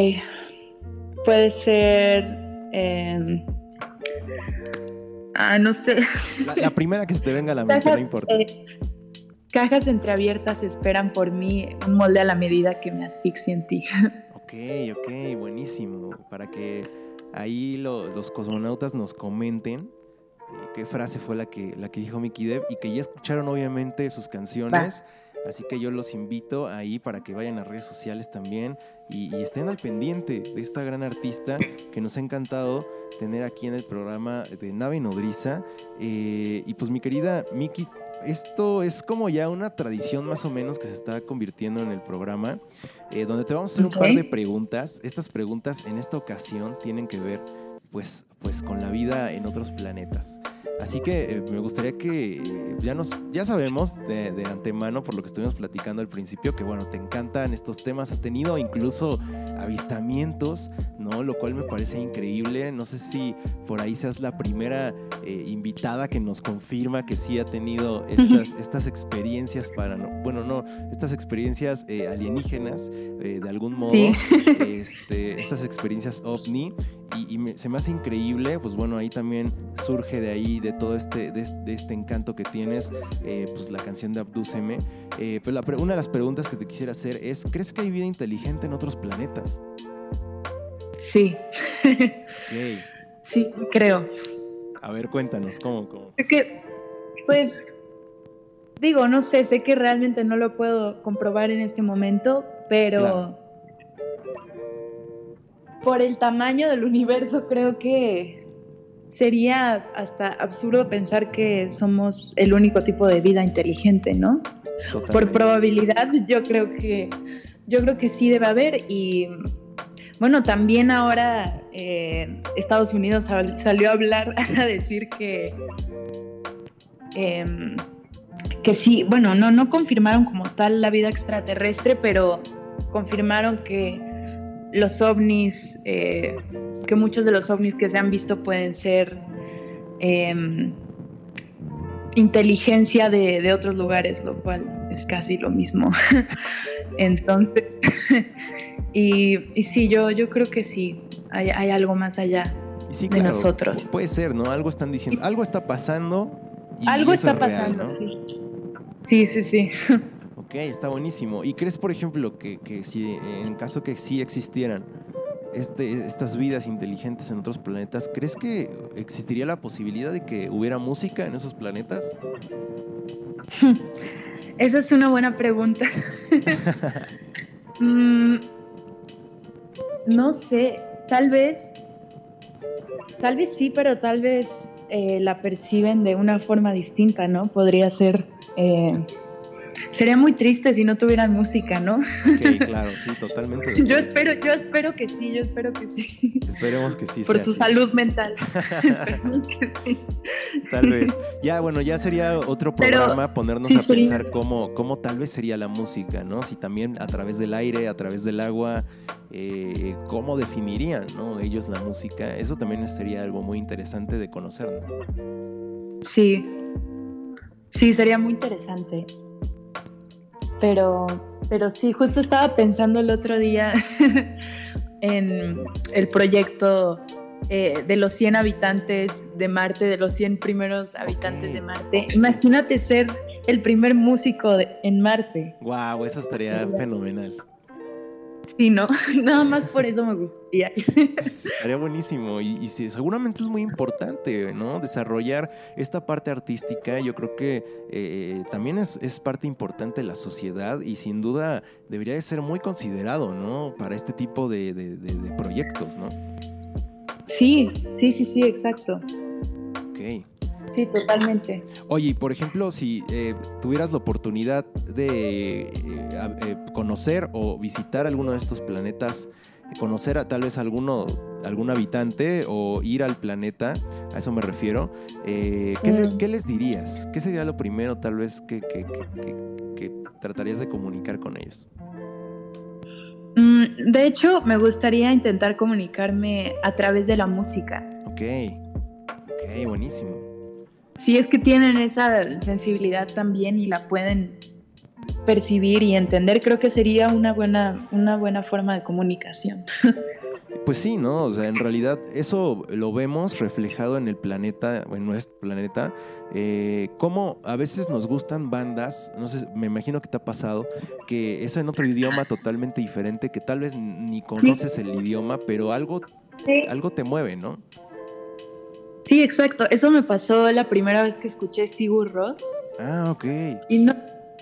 Speaker 3: Puede ser... Em, ah, no sé.
Speaker 2: La, primera que se te venga a la mente, no importa. Eh,
Speaker 3: Cajas entreabiertas esperan por mí, un molde a la medida que me asfixie en ti.
Speaker 2: Ok, ok, buenísimo. Para que ahí los cosmonautas nos comenten eh, qué frase fue la que, la que dijo Mickey Dev y que ya escucharon obviamente sus canciones. Así que yo los invito ahí para que vayan a redes sociales también y, estén al pendiente de esta gran artista que nos ha encantado tener aquí en el programa de Nave Nodriza. Eh, y pues mi querida Miki, esto es como ya una tradición más o menos que se está convirtiendo en el programa, eh, donde te vamos a hacer un par de preguntas. Estas preguntas en esta ocasión tienen que ver pues, pues con la vida en otros planetas. Así que eh, me gustaría que eh, ya nos ya sabemos de, antemano por lo que estuvimos platicando al principio que bueno, te encantan estos temas, has tenido incluso avistamientos, ¿no? Lo cual me parece increíble. No sé si por ahí seas la primera eh, invitada que nos confirma que sí ha tenido estas, estas experiencias para bueno, no, estas experiencias alienígenas de algún modo, este, estas experiencias ovni y, se me hace increíble, pues bueno, ahí también surge de ahí de todo este, de, este encanto que tienes, eh, pues la canción de Abdúceme. Eh, pero una de las preguntas que te quisiera hacer es, ¿crees que hay vida inteligente en otros planetas?
Speaker 3: Sí. Sí, creo.
Speaker 2: A ver, cuéntanos, ¿cómo? cómo?
Speaker 3: que, pues, digo, no sé, sé que realmente no lo puedo comprobar en este momento, pero por el tamaño del universo creo que sería hasta absurdo pensar que somos el único tipo de vida inteligente, ¿no? Por probabilidad, yo creo que yo creo que sí debe haber y bueno, también ahora eh, Estados Unidos salió a hablar a decir que em, que sí, bueno, no no confirmaron como tal la vida extraterrestre, pero confirmaron que los ovnis eh, que muchos de los ovnis que se han visto pueden ser em, inteligencia de, otros lugares, lo cual es casi lo mismo. Entonces, y, sí, yo, yo creo que sí, hay, algo más allá de nosotros.
Speaker 2: Puede ser, ¿no? Algo están diciendo, algo está pasando.
Speaker 3: algo está pasando, sí. Sí, sí, sí.
Speaker 2: Ok, está buenísimo. ¿Y crees, por ejemplo, que, que si en caso que sí existieran, este, estas vidas inteligentes en otros planetas, ¿crees que existiría la posibilidad de que hubiera música en esos planetas?
Speaker 3: Esa es una buena pregunta. Mm, no sé, tal vez, tal vez sí, pero tal vez eh, la perciben de una forma distinta, ¿no? Podría ser... Eh, Sería muy triste si no tuvieran música, ¿no?
Speaker 2: Ok, claro, sí, totalmente.
Speaker 3: yo espero, yo espero que sí, yo espero que sí.
Speaker 2: Esperemos que sí.
Speaker 3: Por su salud mental. Esperemos que sí.
Speaker 2: Tal vez. Ya, bueno, ya sería otro programa ponernos a pensar cómo, cómo tal vez sería la música, ¿no? Si también a través del aire, a través del agua, eh, cómo definirían, ¿no? Ellos la música. Eso también sería algo muy interesante de conocer, ¿no?
Speaker 3: Sí. Sí, sería muy interesante. Pero, pero sí, justo estaba pensando el otro día, en el proyecto eh, de los 100 habitantes de Marte, de los 100 primeros habitantes de Marte. Imagínate ser el primer músico en Marte.
Speaker 2: Wow, eso estaría fenomenal.
Speaker 3: Sí, no, nada más por eso me gustaría.
Speaker 2: Estaría buenísimo y, seguramente es muy importante, ¿no? Desarrollar esta parte artística, yo creo que eh, también es, parte importante de la sociedad y sin duda debería de ser muy considerado, ¿no? Para este tipo de, de proyectos, ¿no?
Speaker 3: Sí, sí, sí, sí, exacto.
Speaker 2: Ok.
Speaker 3: Sí, totalmente.
Speaker 2: Oye, por ejemplo, si eh, tuvieras la oportunidad de eh, eh, conocer o visitar alguno de estos planetas, conocer a tal vez alguno, algún habitante o ir al planeta, a eso me refiero, mm. ¿qué, les dirías? ¿Qué sería lo primero tal vez que, que tratarías de comunicar con ellos?
Speaker 3: Mm, de hecho, me gustaría intentar comunicarme a través de la música.
Speaker 2: Ok, ok, buenísimo.
Speaker 3: Si es que tienen esa sensibilidad también y la pueden percibir y entender, creo que sería una buena, una buena forma de comunicación.
Speaker 2: Pues sí, ¿no? O sea, en realidad eso lo vemos reflejado en el planeta, en nuestro planeta. Eh, cómo a veces nos gustan bandas, no sé, me imagino que te ha pasado, que eso en otro idioma totalmente diferente, que tal vez ni conoces el idioma, pero algo, algo te mueve, ¿no?
Speaker 3: Sí, exacto. Eso me pasó la primera vez que escuché Sigur Ross.
Speaker 2: Ah, ok.
Speaker 3: Y no,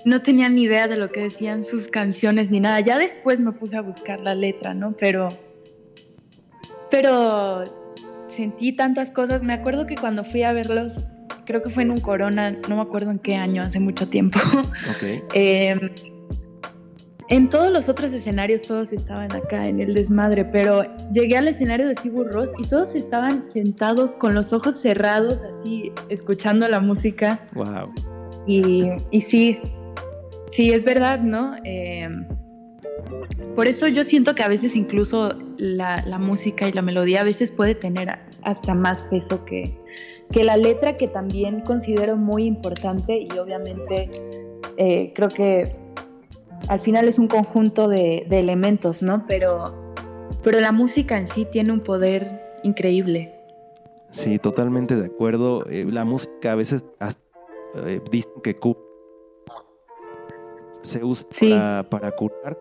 Speaker 3: no tenía ni idea de lo que decían sus canciones ni nada. Ya después me puse a buscar la letra, ¿no? Pero. Pero sentí tantas cosas. Me acuerdo que cuando fui a verlos, creo que fue en un corona, no me acuerdo en qué año, hace mucho tiempo.
Speaker 2: Ok.
Speaker 3: eh, en todos los otros escenarios todos estaban acá en el desmadre, pero llegué al escenario de Sigur Ross y todos estaban sentados con los ojos cerrados, así, escuchando la música.
Speaker 2: Wow.
Speaker 3: Y, y sí, sí, es verdad, ¿no? Eh, por eso yo siento que a veces incluso la, la, música y la melodía a veces puede tener hasta más peso que, que la letra, que también considero muy importante y obviamente eh, creo que al final es un conjunto de, elementos, ¿no? Pero, pero la música en sí tiene un poder increíble.
Speaker 2: Sí, totalmente de acuerdo. Eh, la música a veces hasta, eh, dicen que se usa para, curar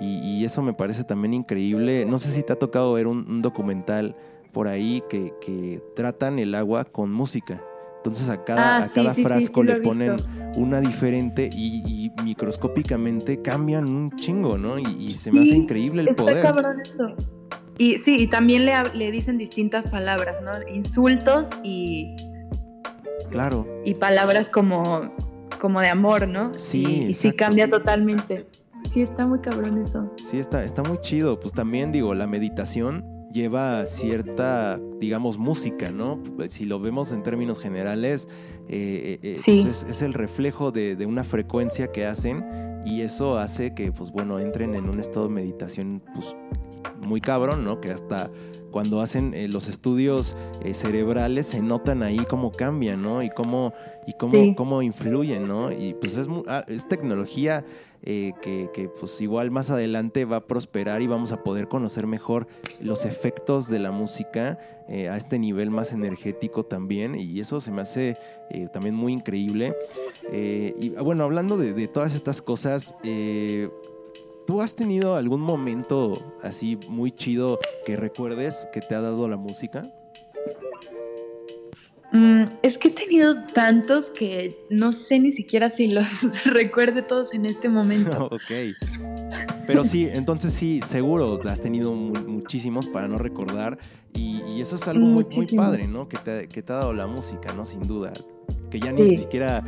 Speaker 2: y, eso me parece también increíble. No sé si te ha tocado ver un, documental por ahí que, que tratan el agua con música. Entonces a cada, ah, a cada frasco le ponen una diferente y, microscópicamente cambian un chingo, ¿no? Y, se me hace increíble el está poder.
Speaker 3: Eso. Y sí, y también le, le dicen distintas palabras, ¿no? Insultos y.
Speaker 2: Claro.
Speaker 3: Y palabras como, como de amor, ¿no?
Speaker 2: Sí.
Speaker 3: Y, sí cambia totalmente. Sí, está muy cabrón eso.
Speaker 2: Sí, está, está muy chido. Pues también digo, la meditación lleva cierta, digamos, música, ¿no? Si lo vemos en términos generales, eh, eh, eh, pues es, el reflejo de, una frecuencia que hacen y eso hace que, pues bueno, entren en un estado de meditación, pues, muy cabrón, ¿no? Que hasta cuando hacen los estudios cerebrales se notan ahí cómo cambian, ¿no? Y cómo, y cómo, cómo influyen, ¿no? Y pues es, ah, es tecnología eh, que, pues igual más adelante va a prosperar y vamos a poder conocer mejor los efectos de la música eh, a este nivel más energético también y eso se me hace eh, también muy increíble. y bueno, hablando de, todas estas cosas, ¿tú has tenido algún momento así muy chido que recuerdes que te ha dado la música?
Speaker 3: Mm, es que he tenido tantos que no sé ni siquiera si los recuerde todos en este momento.
Speaker 2: ok. Pero sí, entonces sí, seguro has tenido muchísimos para no recordar. Y, eso es algo muy, muy, padre, ¿no? Que te, que te, ha dado la música, ¿no? Sin duda. Que ya ni siquiera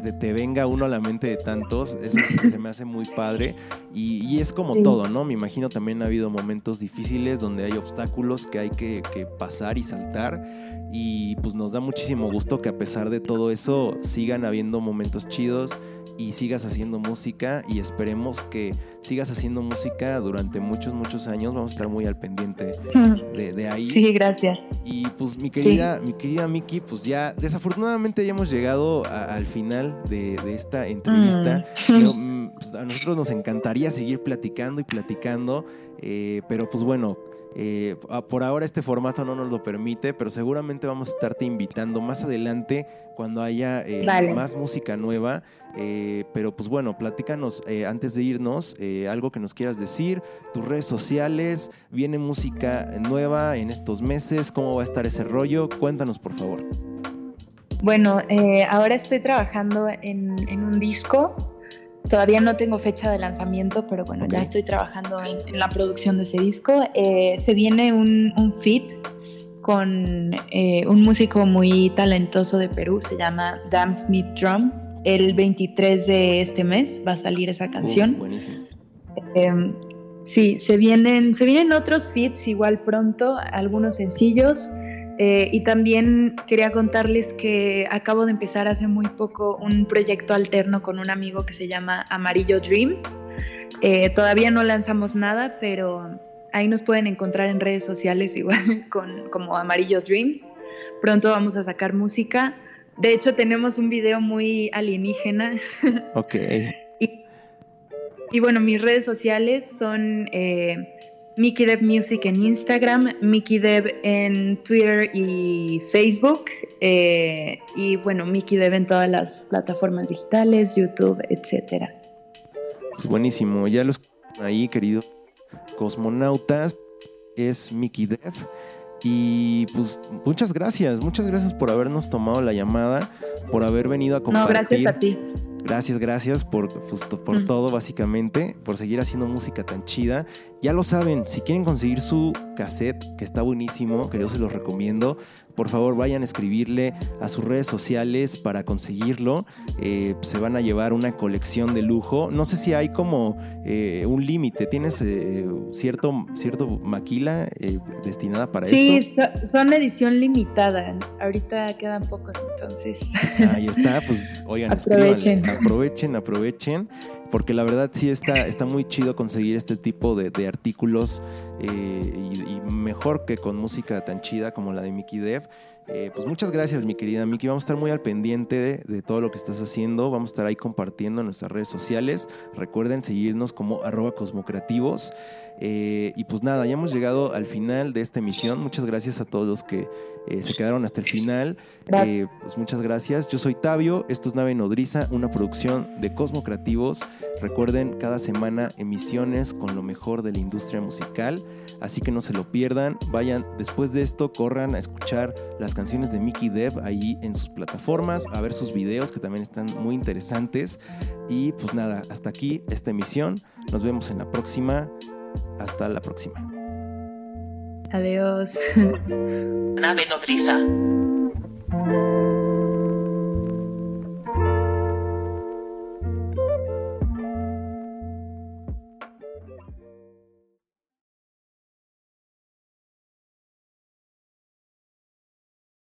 Speaker 2: te, venga uno a la mente de tantos, eso se me hace muy padre. Y, es como todo, ¿no? Me imagino también ha habido momentos difíciles donde hay obstáculos que hay que, que, pasar y saltar. Y pues nos da muchísimo gusto que a pesar de todo eso sigan habiendo momentos chidos y sigas haciendo música y esperemos que sigas haciendo música durante muchos, muchos años. Vamos a estar muy al pendiente de, ahí.
Speaker 3: Sí, gracias.
Speaker 2: Y pues mi querida, mi querida Miki, pues ya desafortunadamente ya hemos llegado al final de, esta entrevista. Mm. Mm, pues, a nosotros nos encantaría seguir platicando y platicando. Eh, pero pues bueno, eh, por ahora este formato no nos lo permite, pero seguramente vamos a estarte invitando más adelante cuando haya eh, más música nueva. Eh, pero pues bueno, platícanos antes de irnos algo que nos quieras decir, tus redes sociales, viene música nueva en estos meses, cómo va a estar ese rollo, cuéntanos por favor.
Speaker 3: Bueno, ahora estoy trabajando en, un disco Todavía no tengo fecha de lanzamiento, pero bueno, ya estoy trabajando en, la producción de ese disco. Eh, se viene un, un feat con eh, un músico muy talentoso de Perú, se llama Dam Smith Drums. El 23 de este mes va a salir esa canción. buenísimo. Em, sí, se vienen, se vienen otros feats igual pronto, algunos sencillos. Eh, y también quería contarles que acabo de empezar hace muy poco un proyecto alterno con un amigo que se llama Amarillo Dreams. Eh, todavía no lanzamos nada, pero ahí nos pueden encontrar en redes sociales igual con, como Amarillo Dreams. Pronto vamos a sacar música. De hecho, tenemos un video muy alienígena.
Speaker 2: Ok.
Speaker 3: y, y, bueno, mis redes sociales son... Eh, Mickey Dev Music en Instagram, Mickey Dev en Twitter y Facebook. Eh, y bueno, Mickey Dev en todas las plataformas digitales, YouTube, etcétera.
Speaker 2: Pues buenísimo, ya los ahí, querido cosmonautas, es Mickey Dev. Y pues muchas gracias, muchas gracias por habernos tomado la llamada, por haber venido a compartir.
Speaker 3: No, gracias a ti.
Speaker 2: Gracias, gracias por, pues, por todo, básicamente, por seguir haciendo música tan chida. Ya lo saben, si quieren conseguir su cassette, que está buenísimo, que yo se los recomiendo, por favor vayan a escribirle a sus redes sociales para conseguirlo. Eh, se van a llevar una colección de lujo. No sé si hay como eh, un límite. ¿Tienes eh, cierto, cierto maquila destinada para
Speaker 3: esto? Sí, son edición limitada. Ahorita quedan pocos, entonces.
Speaker 2: Ahí está, pues oigan, aprovechen. aprovechen, aprovechen porque la verdad sí está, está muy chido conseguir este tipo de, artículos eh, y, mejor que con música tan chida como la de Mickey Dev. Eh, pues muchas gracias, mi querida Miki. Vamos a estar muy al pendiente de, todo lo que estás haciendo. Vamos a estar ahí compartiendo en nuestras redes sociales. Recuerden seguirnos como arroba cosmocreativos. Eh, y pues nada, ya hemos llegado al final de esta emisión. Muchas gracias a todos los que eh, se quedaron hasta el final. pues muchas gracias. Yo soy Tabio. Esto es Nave Nodriza, una producción de Cosmocreativos. Recuerden, cada semana emisiones con lo mejor de la industria musical. Así que no se lo pierdan. Vayan después de esto, corran a escuchar las canciones de Mickey Dev ahí en sus plataformas, a ver sus videos que también están muy interesantes. Y pues nada, hasta aquí esta emisión. Nos vemos en la próxima. Hasta la próxima.
Speaker 3: Adiós.
Speaker 1: Nave nodriza.